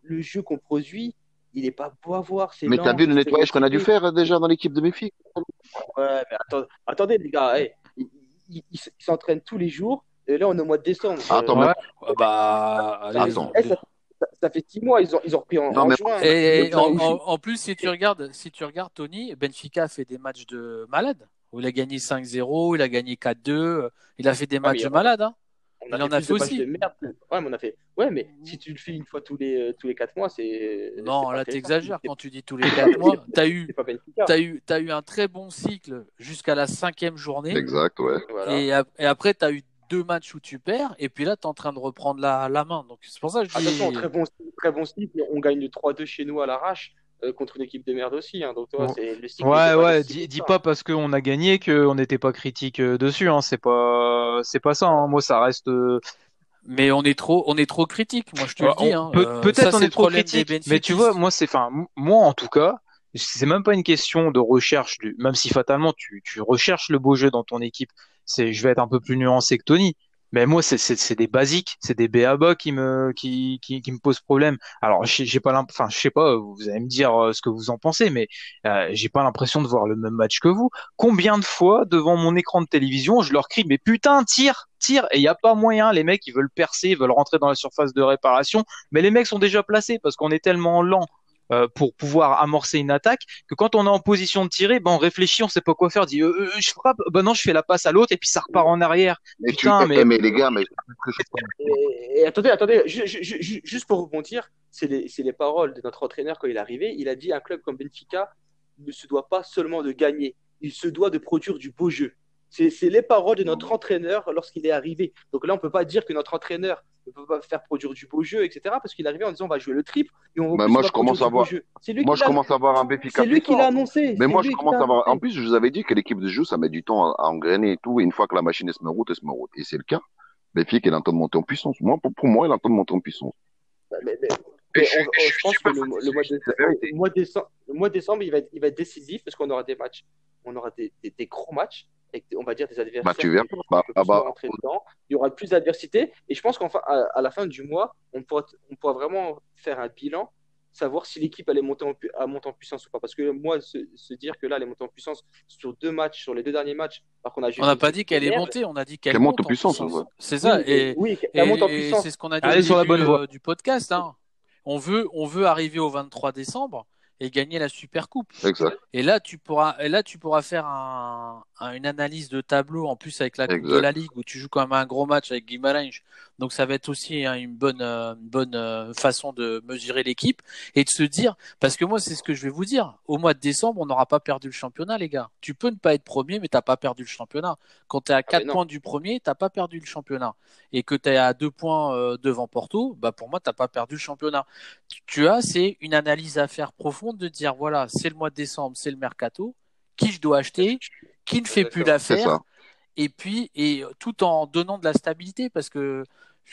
E: le jeu qu'on produit, il n'est pas beau à voir. c'est
D: Mais t'as vu le nettoyage qu'on a dû faire déjà dans l'équipe de Méfic
E: Ouais, mais attends- attendez, les gars, hey, ils s'entraînent tous les jours. Et là, on est au mois de décembre.
D: Attends,
E: Euh,
D: mais-
A: Ouais, bah, allez,
D: Attends.
E: eh, ça, ça- ça fait six mois, ils ont, ils ont repris en,
D: Non,
E: en
D: mais-
E: juin.
A: Et, en,
E: là,
A: en- en plus, si tu regardes, si tu regardes Tony, Benfica fait des matchs de malade. Où il a gagné 5-0, il a gagné 4-2, il a fait des matchs de malade. Hein.
E: on
A: il en a fait aussi.
E: de merde. Ouais, mais on a fait. Ouais, mais si tu le fais une fois tous les, euh, tous les quatre mois, c'est.
A: Non, là,
E: intéressant.
A: t'exagères quand tu dis tous les 4 mois. T'as eu, t'as eu, t'as eu un très bon cycle jusqu'à la cinquième journée.
D: Exact, ouais.
E: Voilà.
A: Et, ap- et après, tu as eu deux matchs où tu perds, et puis là, tu es en train de reprendre la, la main. Donc, c'est pour ça que je dis.
E: Attention, très bon, très bon cycle. On gagne 3-2 chez nous à l'arrache euh, contre une équipe de merde aussi. Hein. Donc, toi,
C: Bon.
E: c'est le cycle.
C: Ouais, ouais, dis, pas parce qu'on a gagné qu'on n'était pas critique euh, dessus, hein. C'est pas, c'est pas ça, hein. Moi, ça reste. euh,
A: Mais on est trop, on est trop critique. Moi, je te
C: Ouais,
A: le dis. hein.
C: peut-
A: Euh,
C: Peut-être on est trop critique, mais tu vois, moi c'est, enfin, moi en tout cas, c'est même pas une question de recherche, du, même si fatalement tu, tu recherches le beau jeu dans ton équipe. C'est, je vais être un peu plus nuancé que Tony, mais moi c'est, des basiques, c'est des béaba qui me, qui, qui, me posent problème. Alors j'ai pas, enfin, je sais pas, vous allez me dire euh, ce que vous en pensez, mais euh, j'ai pas l'impression de voir le même match que vous. Combien de fois devant mon écran de télévision, je leur crie mais putain tire, tire, et il y a pas moyen. Les mecs ils veulent percer, ils veulent rentrer dans la surface de réparation, mais les mecs sont déjà placés parce qu'on est tellement lent euh, pour pouvoir amorcer une attaque que quand on est en position de tirer, ben on réfléchit, on sait pas quoi faire. On dit euh, euh, je frappe, ben non je fais la passe à l'autre et puis ça repart en arrière.
D: Mais,
C: Putain,
D: tu...
C: mais-
D: mais les gars, mais.
E: Et, et attendez, attendez, ju- ju- ju- ju- juste pour rebondir, c'est les, c'est les paroles de notre entraîneur quand il est arrivé. Il a dit un club comme Benfica ne se doit pas seulement de gagner, il se doit de produire du beau jeu. C'est c'est les paroles de notre entraîneur lorsqu'il est arrivé. Donc là, on peut pas dire que notre entraîneur ne peut pas faire produire du beau jeu, etc. Parce qu'il est arrivé en disant on va jouer le triple et on,
D: Mais
E: on
D: moi, je commence à voir-
E: jeu. C'est lui
D: Moi,
E: qui
D: je
E: l'a-
D: commence à avoir un
E: C'est lui qui l'a annoncé.
D: Mais moi, je commence à avoir. En plus, je vous avais dit que l'équipe de jeu, ça met du temps à, à engrainer et tout. Et une fois que la machine elle se me route, elle se me route. Et c'est le cas. Béfica, il est en train de monter en puissance. Moi, pour, pour moi, il est en train de monter en puissance.
E: Mais, mais- mais on- on- je pense que le, le mois de- le mois de décembre, le mois de décembre, il va être, il va être décisif parce qu'on aura des matchs, on aura des, des, des gros matchs avec, on va dire, des adversaires.
D: Bah, tu verras.
E: qui-
D: Bah, ah bah,
E: rentrer dedans. Il y aura plus d'adversité et je pense qu'enfin, à, à la fin du mois, on pourra, on pourra vraiment faire un bilan, savoir si l'équipe elle est montée en, à monter en puissance ou pas. Parce que moi, se, se dire que là, elle est montée en puissance sur deux matchs, sur les deux derniers matchs, alors qu'on a juste
A: On n'a pas dit qu'elle est montée, on a dit qu'elle
D: monte
A: monte
D: en puissance.
A: C'est ça.
E: Oui,
A: Et,
E: oui,
A: et-
E: elle monte en
A: et
E: puissance.
A: c'est ce qu'on a dit au
C: sur la bonne voie.
A: euh, du podcast. Hein. On veut, on veut arriver au 23 décembre et gagner la Super Coupe.
D: exact.
A: Et là, tu pourras, et là, tu pourras faire un- une analyse de tableau en plus avec la Coupe de la Ligue où tu joues quand même un gros match avec Guimarães. Donc ça va être aussi hein, une bonne, euh, une bonne euh, façon de mesurer l'équipe et de se dire, parce que moi c'est ce que je vais vous dire, au mois de décembre on n'aura pas perdu le championnat les gars. Tu peux ne pas être premier mais t'as pas perdu le championnat. Quand tu es à 4
E: mais non.
A: points du premier, t'as pas perdu le championnat. Et que tu es à 2 points euh, devant Porto, bah pour moi t'as pas perdu le championnat. Tu- Tu as c'est une analyse à faire profonde de dire voilà c'est le mois de décembre, c'est le mercato, qui je dois acheter, qui ne fait plus l'affaire et puis et tout en donnant de la stabilité parce que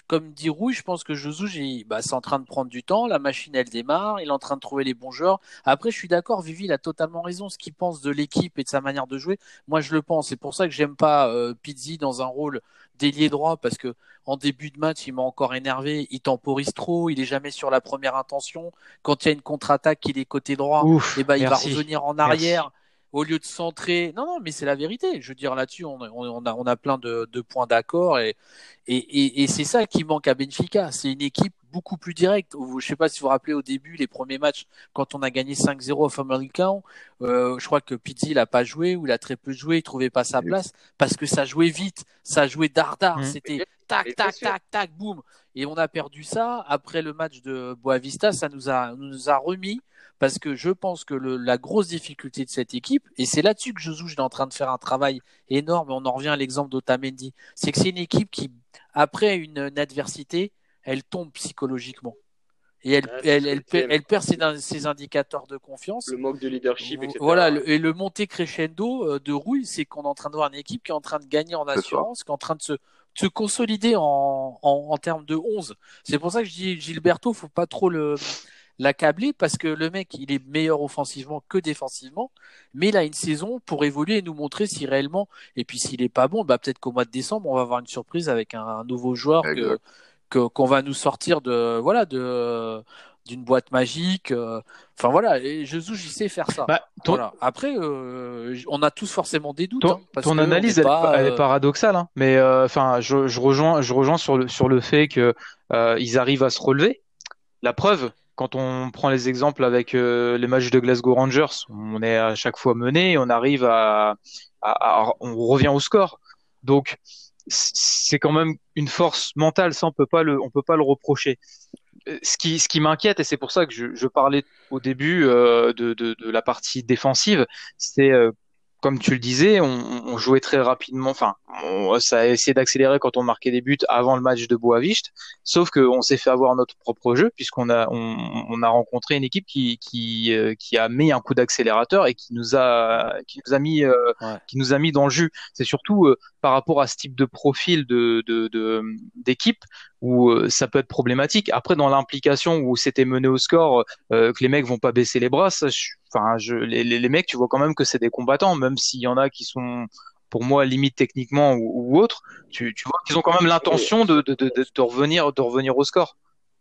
A: comme dit Rouille, je pense que Josu, j'ai- bah, c'est en train de prendre du temps, la machine elle démarre, il est en train de trouver les bons joueurs. Après, je suis d'accord, Vivi, il a totalement raison, ce qu'il pense de l'équipe et de sa manière de jouer. Moi, je le pense. C'est pour ça que j'aime pas euh, Pizzi dans un rôle d'ailier droit parce que en début de match, il m'a encore énervé. Il temporise trop, il est jamais sur la première intention. Quand il y a une contre-attaque, il est côté droit
C: Ouf.
A: et ben il va revenir en arrière au lieu de centrer. Non, non, mais c'est la vérité. Je veux dire, là-dessus, on, on- on a, on a plein de, de points d'accord et, et, et, et c'est ça qui manque à Benfica. C'est une équipe beaucoup plus directe. Vous- Je sais pas si vous vous rappelez au début, les premiers matchs, quand on a gagné 5-0 au Famalicão, euh, je crois que Pizzi il a pas joué ou il a très peu joué, il trouvait pas sa place parce que ça jouait vite, ça jouait dardard.
C: Mhm.
A: C'était tac, tac, tac, tac, boum. Et on a perdu ça. Après le match de Boavista, ça nous a, nous a remis parce que je pense que le, la grosse difficulté de cette équipe, et c'est là-dessus que Josu est en train de faire un travail énorme, on en revient à l'exemple d'Otamendi, c'est que c'est une équipe qui, après une, une adversité, elle tombe psychologiquement. Et elle, perd-
E: j'aime.
A: elle perd ses, ses indicateurs de confiance.
E: Le manque de leadership, etc.
A: Voilà, le- et le monté crescendo euh, de Rouille, c'est qu'on est en train de voir une équipe qui est en train de gagner en assurance, qui est en train de se, de se consolider en, en, en termes de 11. C'est pour ça que je dis Gilberto, faut pas trop le l'accabler parce que le mec, il est meilleur offensivement que défensivement, mais il a une saison pour évoluer et nous montrer si réellement, et puis s'il est pas bon, bah peut-être qu'au mois de décembre, on va avoir une surprise avec un, un nouveau joueur que, qu'on va nous sortir de voilà de d'une boîte magique. euh, Enfin voilà, et Jesus, il sait faire ça.
C: Bah, ton,
A: Voilà. Après, euh, on a tous forcément des doutes.
C: ton,
A: hein, parce
C: ton
A: que on
C: analyse,
A: est
C: elle,
A: pas,
C: elle est paradoxale, hein. mais euh, enfin, je, je rejoins, je rejoins sur le sur le fait que euh, ils arrivent à se relever. La preuve, quand on prend les exemples avec euh, les matchs de Glasgow Rangers, on est à chaque fois mené, on arrive à, à- à- on revient au score. Donc c'est quand même une force mentale, ça on peut pas le, on peut pas le reprocher. Euh, Ce qui, ce qui m'inquiète, et c'est pour ça que je, je parlais au début euh, de, de, de la partie défensive, c'est euh, comme tu le disais, on, on jouait très rapidement. Enfin, on- ça a essayé d'accélérer quand on marquait des buts avant le match de Boavist. Sauf qu'on s'est fait avoir notre propre jeu puisqu'on a on, on a rencontré une équipe qui qui euh, qui a mis un coup d'accélérateur et qui nous a qui nous a mis euh,
A: Ouais.
C: qui nous a mis dans le jus. C'est surtout euh, par rapport à ce type de profil de de de- d'équipe où euh, ça peut être problématique. Après, dans l'implication où c'était mené au score, euh, que les mecs vont pas baisser les bras, ça, je- enfin, je, les, les, les mecs, tu vois quand même que c'est des combattants, même s'il y en a qui sont, pour moi, limite techniquement ou, ou autre, tu, tu vois qu'ils ont quand même l'intention de, de, de, de, de revenir, de revenir au score.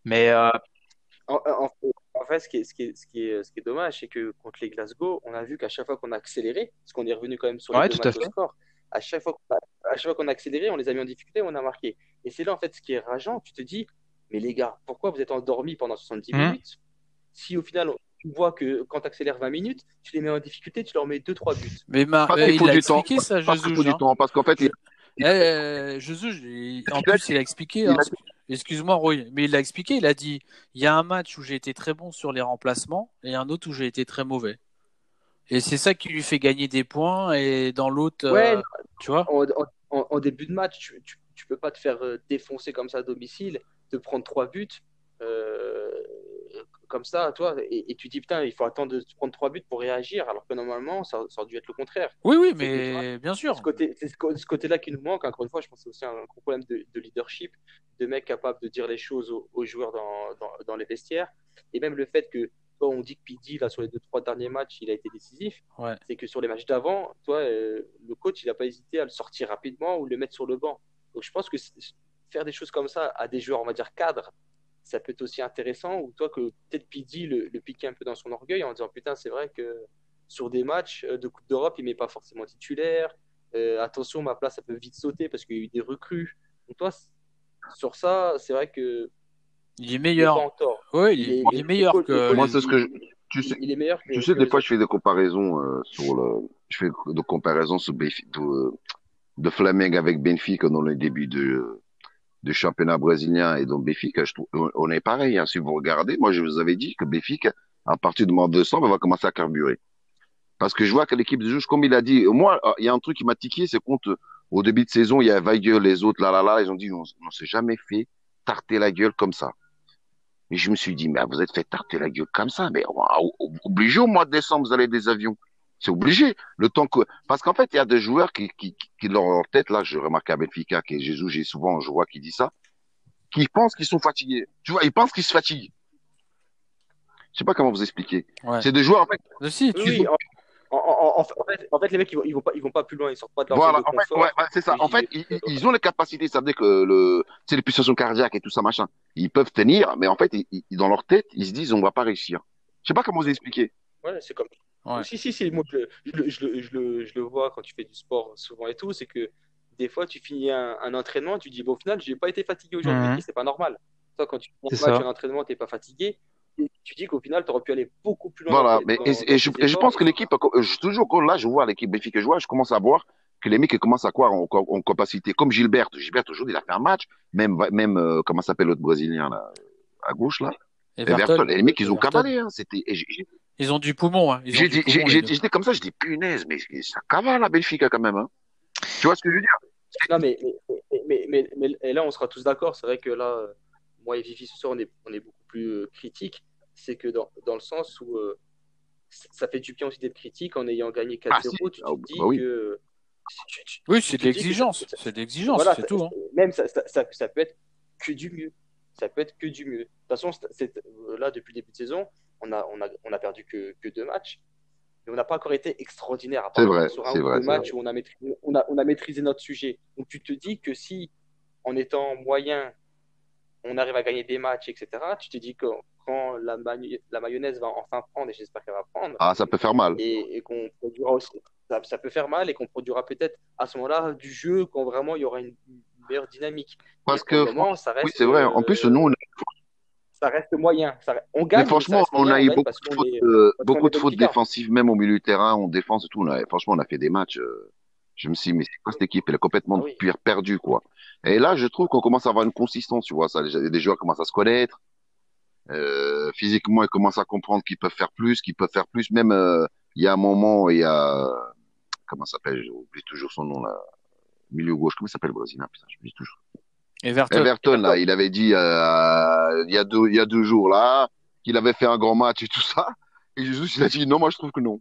C: Mais euh,
E: En, en- en fait, ce qui est, ce qui est, ce qui est, ce qui est dommage, c'est que contre les Glasgow, on a vu qu'à chaque fois qu'on a accéléré, parce qu'on est revenu quand même sur les
C: Ouais,
E: deux
C: tout à
E: au score, à chaque fois qu'on a, à chaque fois qu'on a accéléré, on les a mis en difficulté, on a marqué. Et c'est là, en fait, ce qui est rageant. Tu te dis, mais les gars, pourquoi vous êtes endormis pendant 70
C: Mhm.
E: minutes? Si au final, tu vois que quand tu accélères 20 minutes, tu les mets en difficulté, tu leur mets 2-3 buts.
A: Mais euh, il
D: faut
A: l'a
D: du temps.
A: expliqué ça,
D: Parce qu'il
A: Jesus.
D: faut du
A: hein.
D: temps. Parce qu'en fait, il-
A: Eh, euh, Jesus, j'ai- en
D: a-
A: plus, il a expliqué. hein,
D: a-
A: Excuse-moi, Roy, mais il l'a expliqué. Il a dit il y a un match où j'ai été très bon sur les remplacements et un autre où j'ai été très mauvais. Et c'est ça qui lui fait gagner des points. Et dans l'autre,
E: Ouais,
A: euh, tu vois.
E: en, en- en- en début de match, tu, tu, tu peux pas te faire défoncer comme ça à domicile, te prendre trois buts. Euh, comme ça, toi, et, et tu dis putain, il faut attendre de prendre trois buts pour réagir, alors que normalement, ça, ça aurait dû être le contraire.
A: Oui, oui, mais bien sûr.
E: ce côté, c'est ce côté-là qui nous manque. Encore une fois, je pense que c'est aussi un gros problème de, de leadership, de mecs capables de dire les choses aux, aux joueurs dans, dans, dans les vestiaires. Et même le fait que, toi, on dit que Pidi, là, sur les deux, trois derniers matchs, il a été décisif.
A: Ouais.
E: C'est que sur les matchs d'avant, toi, euh, le coach, il n'a pas hésité à le sortir rapidement ou le mettre sur le banc. Donc, je pense que faire des choses comme ça à des joueurs, on va dire, cadres, ça peut être aussi intéressant. Ou toi, que peut-être Pidi le, le piquer un peu dans son orgueil en disant, putain, c'est vrai que sur des matchs euh, de Coupe d'Europe, il met pas forcément titulaire. Euh, attention, ma place, ça peut vite sauter parce qu'il y a eu des recrues. Donc, toi, sur ça, c'est vrai que
A: Il est
E: il est
A: meilleur. Oui, il,
E: Il est-
A: il est meilleur que
D: Moi, c'est ce que je, tu sais,
E: Il est meilleur que,
D: tu sais,
E: que
D: des fois,
E: autres.
D: je fais des comparaisons euh, sur le, je fais des comparaisons sur Benfica, de, de Flamengo avec Benfica dans le début de, du championnat brésilien et dans Benfica, je trouve, on est pareil, hein. Si vous regardez, moi, je vous avais dit que Benfica, à partir du mois de décembre, va commencer à carburer. Parce que je vois que l'équipe de juge, comme il a dit, moi, euh, il y a un truc qui m'a tiqué, c'est euh, au début de saison, il y a Weigel, les autres, là, là, là, ils ont dit, on, on s'est jamais fait tarter la gueule comme ça. Et je me suis dit, mais vous êtes fait tarter la gueule comme ça, mais obligé au mois de décembre, vous allez des avions. C'est obligé. Le temps que, parce qu'en fait, il y a des joueurs qui, qui, qui, dans leur tête, là, je remarque à Benfica, que Jésus, j'ai souvent, je vois qui dit ça, qui pensent qu'ils sont fatigués. Tu vois, ils pensent qu'ils se fatiguent. Je sais pas comment vous expliquer.
A: Ouais.
D: C'est des joueurs, en fait,
A: Si,
E: Oui,
A: tu
E: oui, en, en, en, en fait, en fait, les mecs, ils vont, ils vont pas, ils vont pas plus loin, ils sortent pas de leur zone
D: Voilà,
E: de
D: en fait,
E: confort.
D: ouais, ouais, c'est ça. En fait, ils, ils ont les capacités, ça veut dire que le, c'est les pulsations cardiaques et tout ça, machin. Ils peuvent tenir, mais en fait, ils, ils- dans leur tête, ils se disent, on va pas réussir. Je sais pas comment vous expliquer.
E: Ouais, c'est comme.
A: Ouais.
E: Si, si, si, moi, je, le- je, le- je, le- je, le, je le vois quand tu fais du sport souvent et tout, c'est que des fois, tu finis un, un entraînement, tu dis, bon, au final, j'ai pas été fatigué aujourd'hui,
A: Mhm.
E: c'est pas normal. Toi, quand tu fais
C: C'est
E: un match, un entraînement, t'es pas fatigué, tu dis qu'au final, tu aurais pu aller beaucoup plus loin
D: Voilà, mais
E: dans-
D: et,
E: dans
D: et je, et je pense que l'équipe, euh, je- toujours quand là je vois l'équipe Benfica jouer, je commence à voir que les mecs ils commencent à croire en, en capacité. Comme Gilbert, Gilbert aujourd'hui il a fait un match, même même euh, comment s'appelle l'autre brésilien là à gauche là,
A: Everton,
D: Everton. Et les mecs ils ont cavalé, hein. C'était,
A: Ils ont du poumon. Hein.
D: J'étais comme ça, je dis punaise, mais ça cavale la Benfica quand même. Hein. Tu vois ce que je veux dire?
E: Non, mais, mais, mais, mais, là, on sera tous d'accord. C'est vrai que là, moi et Vivi, ce soir, on est, on est beaucoup plus euh, critique. C'est que dans, dans le sens où euh, ça fait du bien aussi d'être critique en ayant gagné 4-0.
D: Ah, si.
E: tu te dis
D: bah oui.
E: que. tu- tu-
A: Oui, c'est de l'exigence. C'est de l'exigence,
E: Voilà,
A: c'est
E: ça-
A: tout. Hein.
E: Même ça, ça, ça, ça peut être que du mieux. Ça peut être que du mieux. De toute façon, c'est- c'est- euh, là, depuis le début de saison, on a, on a, on a perdu que, que deux matchs. Mais on n'a pas encore été extraordinaire.
D: C'est vrai,
E: Sur un ou
D: vrai,
E: deux où on a, maîtrisé, on, a, on a maîtrisé notre sujet. Donc tu te dis que si, en étant moyen, on arrive à gagner des matchs, etc., tu te dis que quand la, mayonnaise va enfin prendre, et j'espère qu'elle va prendre,
D: Ah, ça peut faire mal.
E: et, et qu'on produira aussi. Ça, ça peut faire mal et qu'on produira peut-être à ce moment-là du jeu quand vraiment il y aura une, une meilleure dynamique.
D: Parce que
E: moment, ça reste,
D: oui, c'est vrai. En plus,
E: euh,
D: nous, on a-
E: ça reste moyen. Ça, on gagne.
D: mais franchement,
E: mais
D: on a eu beaucoup de fautes,
E: est-
D: euh, beaucoup de défensives, même au milieu de terrain, on défense et tout. On a- franchement, on a fait des matchs. euh, je me suis dit, mais c'est quoi cette équipe? Elle est complètement
E: Ah oui.
D: per- perdue, quoi. Et là, je trouve qu'on commence à avoir une consistance, tu vois. Ça, les, joueurs commencent à se connaître. Euh, physiquement, ils commencent à comprendre qu'ils peuvent faire plus, qu'ils peuvent faire plus. Même, euh, il y a un moment, il y a, comment s'appelle? J'oublie toujours son nom, là. Milieu gauche. Comment s'appelle le Brésilien? Putain, j'oublie toujours.
A: Everton.
D: Everton, là, il avait dit euh, il y a deux il y a deux jours là qu'il avait fait un grand match et tout ça. Et Jésus, il a dit non, moi je trouve que non.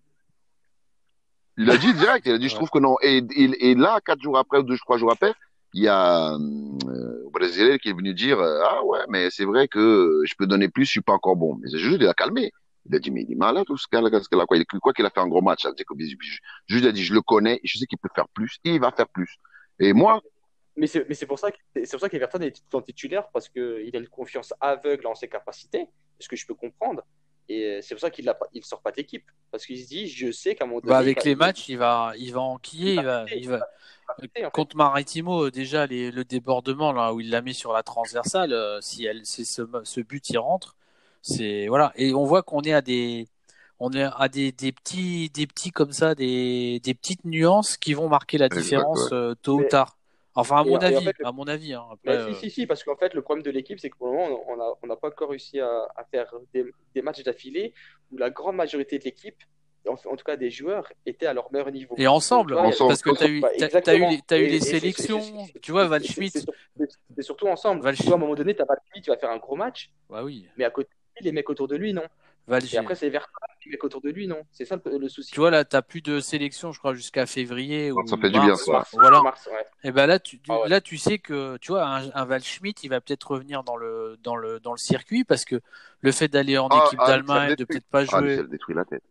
D: Il a dit direct, il a dit je trouve que non. Et, et, et là, quatre jours après ou deux, trois jours après, il y a euh, Brésilien qui est venu dire euh, ah ouais, mais c'est vrai que je peux donner plus, je suis pas encore bon. Mais Jésus, il a calmé. Il a dit mais il est malade tout ce qu'il a, ce qu'il a quoi. Il quoi qu'il a fait un gros match. Que Jésus il a dit je le connais, je sais qu'il peut faire plus, et il va faire plus. Et moi,
E: Mais c'est mais c'est pour ça que c'est pour ça qu'Everton est tout en titulaire parce qu'il a une confiance aveugle en ses capacités, ce que je peux comprendre. Et c'est pour ça qu'il ne il sort pas d'équipe parce qu'il se dit je sais qu'à mon
A: Bah, avec les matchs, il va, il va enquiller.
E: il
A: Il va, il va...
E: en fait.
A: Contre Maritimo, déjà, les, le débordement, là, où il l'a mis sur la transversale, euh, si elle, c'est ce, ce but, il rentre. C'est, voilà. Et on voit qu'on est à des, on est à des, des petits, des petits comme ça, des, des petites nuances qui vont marquer la différence euh, tôt ou
E: Mais-
A: tard. Enfin, à
E: Et-
A: mon
E: et en
A: avis,
E: fait,
A: à mon avis. Hein.
E: Si, si, si, parce qu'en fait, le problème de l'équipe, c'est que pour le moment, on n'a on pas encore réussi à, à faire des, des matchs d'affilée où la grande majorité de l'équipe, en, en tout cas des joueurs, étaient à leur meilleur niveau.
A: Et ensemble,
E: tu vois,
D: Ensemble.
A: parce que t'as eu,
E: Bah,
A: t'as, t'as eu, les, t'as eu
E: Et-
A: les sélections. Tu vois, Van
E: c'est-
A: Schmidt.
E: C'est surtout ensemble.
A: Val
E: Tu vois, à un moment donné, tu as Schmidt, tu vas faire un gros match,
A: Bah oui.
E: mais à côté, les mecs autour de lui, non. Et après, c'est Verta, les mecs autour de lui, non? C'est ça le, le souci.
A: tu vois là, t'as plus de sélection, je crois, jusqu'à février ou
D: Ça fait du
A: mars.
D: bien, ça.
A: Voilà.
E: Mars, ouais.
A: Et ben là, tu, tu-
E: Ah ouais.
A: là, tu sais que tu vois un, un Val Schmidt, il va peut-être revenir dans le dans le dans le circuit parce que le fait d'aller en
D: Ah,
A: équipe
D: ah, ça
A: d'Allemagne, de peut-être pas jouer,
D: ça détruit la tête.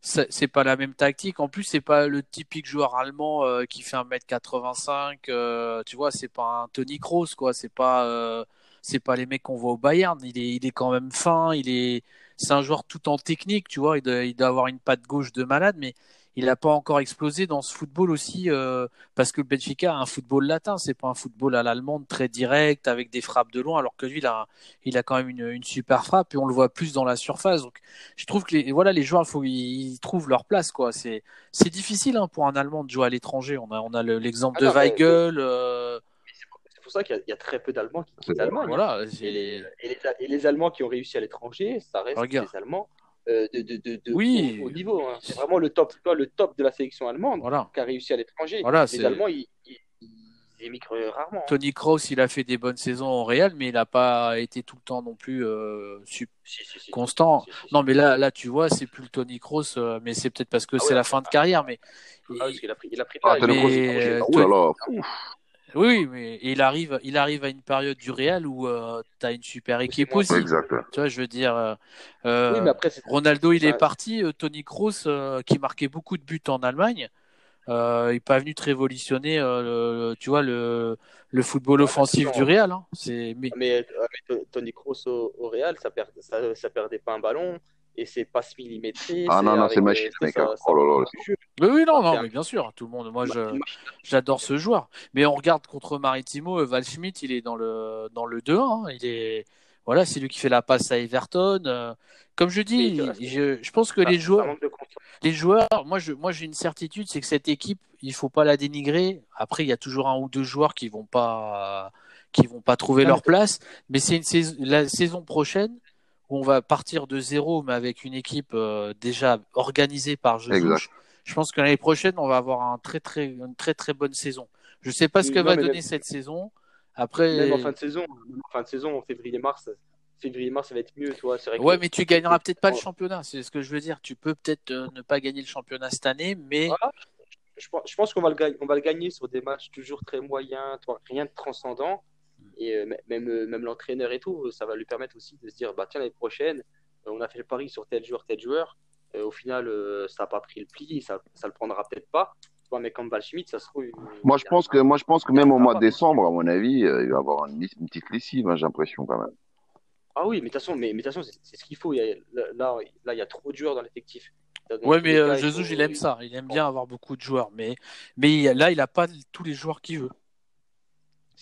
A: c'est c'est pas la même tactique. En plus, c'est pas le typique joueur allemand euh, qui fait 1m85. euh, tu vois, c'est pas un Tony Kroos, quoi. C'est pas, euh, c'est pas les mecs qu'on voit au Bayern. Il est, il est quand même fin. Il est, c'est un joueur tout en technique, tu vois. Il doit, il doit avoir une patte gauche de malade, mais il n'a pas encore explosé dans ce football aussi, euh, parce que le Benfica a un football latin. C'est pas un football à l'allemande très direct avec des frappes de loin, alors que lui, il a, il a quand même une, une super frappe et on le voit plus dans la surface. Donc, je trouve que les, voilà, les joueurs, il faut qu'ils trouvent leur place, quoi. C'est, c'est difficile hein, pour un Allemand de jouer à l'étranger. On a, on a le- l'exemple
E: Ah
A: de
E: mais-
A: Weigel. euh,
E: C'est pour ça qu'il y, a- il y a très peu d'Allemands qui quittent l'Allemagne.
A: voilà.
E: Et les, et, les, et les Allemands qui ont réussi à l'étranger, ça reste
A: Regarde.
E: des Allemands euh, de, de, de, de
A: Oui.
E: haut, haut niveau. hein. C'est vraiment le top, le top de la sélection allemande
A: Voilà.
E: qui a réussi à l'étranger.
A: Voilà,
E: les Allemands, ils, ils, ils émigrent rarement. hein.
A: Tony Kroos, il a fait des bonnes saisons au Real, mais il n'a pas été tout le temps non plus euh, sup-
E: Si, si, si.
A: constant.
E: Si, si, si.
A: Non, mais là, là, tu vois, c'est plus le Tony Kroos, euh, mais c'est peut-être parce que
E: Ah
A: c'est
E: ouais,
A: la fin de carrière. Mais
E: Ah qu'il a pris, il a pris
D: Ah,
A: Mais,
D: Kroos, il
A: euh, oui, mais il arrive, il arrive à une période du Real où tu as une super équipe aussi.
D: Exact.
A: Tu vois, je veux dire. euh, euh,
E: Oui, mais après,
A: Ronaldo, il est parti. euh, Tony Kroos, euh, qui marquait beaucoup de buts en Allemagne, euh, il n'est pas venu de révolutionner, euh, le- tu vois, le, le football
E: Ouais,
A: offensif du Real. hein. C'est, mais,
E: Mais, euh, mais T- Tony Kroos au, au Real, ça, perd, ça, ça perdait pas un ballon et c'est passes millimétrées.
D: Ah non, non, c'est
E: euh,
D: mec,
E: ça-
D: hein. Oh là là.
E: jeu.
A: mais oui, non, non,
E: C'est un-
A: mais bien sûr, tout le monde. Moi,
E: machine.
A: j'adore ce joueur. Mais on regarde contre Maritimo, Val Schmidt, il est dans le dans le 2-1. hein. Il est, voilà, c'est lui qui fait la passe à Everton. euh, Comme je dis, je, je pense que les joueurs, les joueurs, moi, je, moi, j'ai une certitude, c'est que cette équipe, il faut pas la dénigrer. Après, il y a toujours un ou deux joueurs qui vont pas, qui vont pas trouver
E: Non,
A: leur place. Mais c'est une saison, la saison prochaine où on va partir de zéro, mais avec une équipe euh, déjà organisée par Jesus. Je pense que l'année prochaine, on va avoir un très, très, une très, très bonne saison. Je sais pas ce que
E: non,
A: va donner
E: même-
A: cette saison. Après,
E: Même en fin de saison, en fin de saison, en février-mars, février-mars, ça va être mieux. C'est vrai que-
A: ouais, mais tu gagneras peut-être pas le championnat. C'est ce que je veux dire. Tu peux peut-être euh, ne pas gagner le championnat cette année, mais
E: Voilà. Je pense, je pense qu'on va le gagner, on va le gagner sur des matchs toujours très moyens, toi, rien de transcendant. Et euh, même, euh, même l'entraîneur et tout, ça va lui permettre aussi de se dire, bah tiens, l'année prochaine, euh, on a fait le pari sur tel joueur, tel joueur. Euh, au final, euh, ça n'a pas pris le pli, ça, ça le prendra peut-être pas. Mais comme Val Schmidt, ça se trouve.
D: Moi, je pense que, moi, je pense que même au mois de décembre, à mon avis, euh, il va y avoir une, une petite lessive, hein, j'ai l'impression quand même.
E: Ah oui, mais de toute façon, mais, mais de toute façon, c'est ce qu'il faut. Il y a- là, là, il y a trop de joueurs dans l'effectif. Tous
A: mais euh,
E: cas, il
A: Jesus,
E: faut-
A: il aime ça. Il aime bien avoir beaucoup de joueurs. Mais, mais là, il a pas tous les joueurs qu'il veut.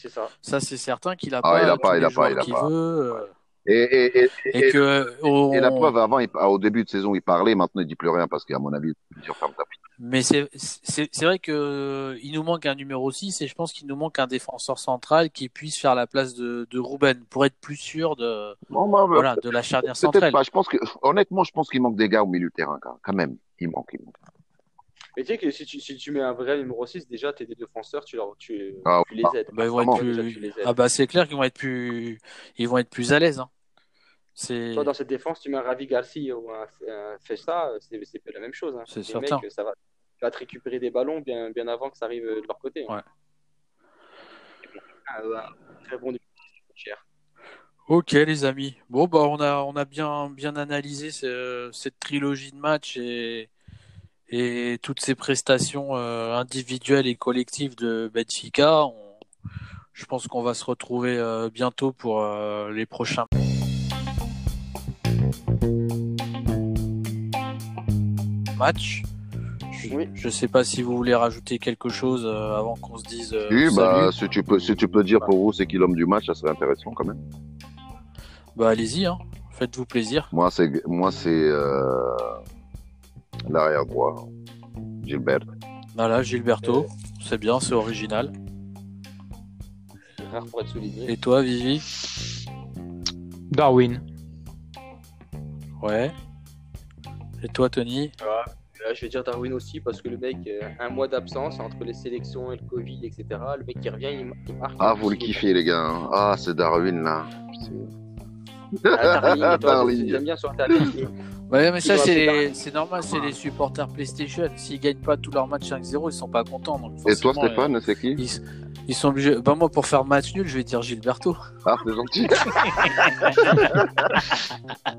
E: C'est ça.
A: Ça, c'est certain qu'il a
D: Ah,
A: pas
D: il a pas, il a pas, il a
A: qu'il
D: pas.
A: veut. euh,
D: Et, et, et,
A: Et,
D: et,
A: que on-
D: et la preuve, avant, il- au début de saison, il parlait, maintenant, il dit plus rien parce qu'à mon avis, il ferme ta pute.
A: Mais c'est c'est c'est vrai que euh, il nous manque un numéro 6 et je pense qu'il nous manque un défenseur central qui puisse faire la place de, de Ruben pour être plus sûr de
D: bah, bah,
A: voilà de la charnière centrale.
D: pas. Je pense que, honnêtement, je pense qu'il manque des gars au milieu de terrain, quand quand même. Il manque, il manque.
E: Mais tu sais que si tu, si tu mets un vrai numéro 6, déjà, tes deux défenseurs, tu, leur, tu,
D: Ah,
E: tu les
D: bah,
E: aides.
A: Bah, ils vont être
D: Vraiment.
A: plus...
E: Déjà, tu les aides.
A: Ah bah c'est clair qu'ils vont être plus ils vont être plus à l'aise. Hein. C'est
E: Toi, dans cette défense, tu mets un Ravi Garcia ou un, un Fessa, c'est c'est pas la même chose. Hein.
A: C'est
E: Les
A: certain.
E: mecs, ça va, tu vas te récupérer des ballons bien, bien avant que ça arrive de leur côté. hein.
A: Ouais.
E: Ah, un très bon numéro 6, cher.
A: Ok les amis. Bon bah on a on a bien bien analysé ce- cette trilogie de matchs et et toutes ces prestations euh, individuelles et collectives de Benfica. On- je pense qu'on va se retrouver euh, bientôt pour euh, les prochains matchs. Je,
E: Oui.
A: je sais pas si vous voulez rajouter quelque chose euh, avant qu'on se dise euh,
D: Oui, bah,
A: salut.
D: si tu peux, si tu peux dire pour vous, c'est qui l'homme du match, ça serait intéressant quand même.
A: Bah allez-y hein. Faites-vous plaisir.
D: Moi, c'est, moi, c'est, euh, l'arrière droit. Gilbert.
A: Voilà, Gilberto, c'est bien, c'est original.
E: C'est rare pour être souligné.
A: Et toi, Vivi?
C: Darwin.
A: Ouais. Et toi, Tony?
E: Là, je vais dire Darwin aussi parce que le mec, euh, un mois d'absence entre les sélections et le Covid, etc. Le mec qui revient, il, marque.
D: Ah, vous le kiffez, les gars. hein. Ah, c'est Darwin, là. C'est-
E: Ah, Darling. J'aime bien sur Darling.
A: Ouais, mais ça, c'est normal, c'est les supporters PlayStation. S'ils gagnent pas tous leurs matchs 5-0, ils sont pas contents. Donc
D: Et toi, Stéphane, c'est qui
A: euh, ils, ils sont obligés. Bah, moi, pour faire match nul, je vais dire Gilberto.
D: Ah, c'est gentil.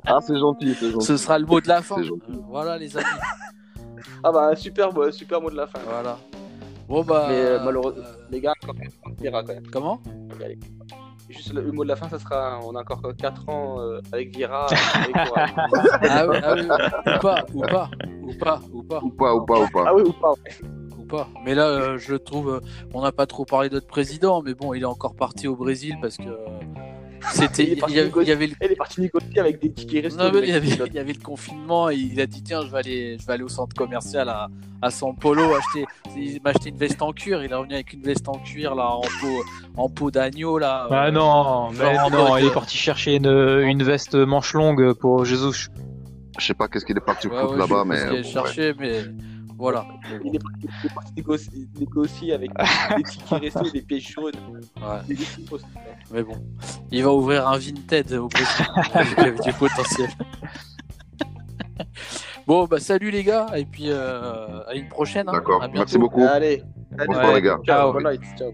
D: ah, c'est gentil, c'est gentil.
A: Ce sera le mot de la fin. Euh, Voilà, les amis.
E: Ah bah, super, mot- super mot de la fin.
A: Voilà. Bon, bah.
E: Mais euh, malheureusement,
A: euh,
E: les gars, quand même, on quand même.
A: Comment?
E: Allez. Juste le, le mot de la fin, ça sera on a encore 4 ans euh, avec Vira. avec
A: ah, oui, ah oui, ou pas, ou pas, ou pas, ou pas.
D: Ou pas, ou pas, ou pas.
E: ah oui ou pas
A: ou pas. Mais là, euh, je trouve, euh, on n'a pas trop parlé de notre président, mais bon, il est encore parti au Brésil parce que euh, c'était,
E: Il est
A: il
E: parti
A: y, avait, le,
E: Elle est partie négocier avec des tickets resto.
A: non,
E: le
A: mais il y avait,
E: il
A: il y avait le confinement et il a dit tiens, je vais aller, je vais aller au centre commercial à, à San Polo acheter, il m'a acheté une veste en cuir. Il est revenu avec une veste en cuir là, en peau, en peau d'agneau là.
C: Ah
A: euh,
C: non, mais
A: en
C: non,
A: mode,
C: il est parti chercher une, une veste manche longue pour Jesus.
D: Je sais pas qu'est-ce qu'il est parti
A: ouais,
D: foutre
A: ouais,
D: là-bas, ouais.
A: mais voilà.
E: Il est négocier, négocier avec des tickets resto et des pièces jaunes.
A: Ouais. Mais bon, il va ouvrir un Vinted au Brésil. Il y avait du potentiel. bon, bah salut les gars, et puis euh, à une prochaine. hein.
D: D'accord. Merci beaucoup.
E: Allez,
D: Bonsoir, les gars.
C: Ciao.
E: Bonne night. Ciao.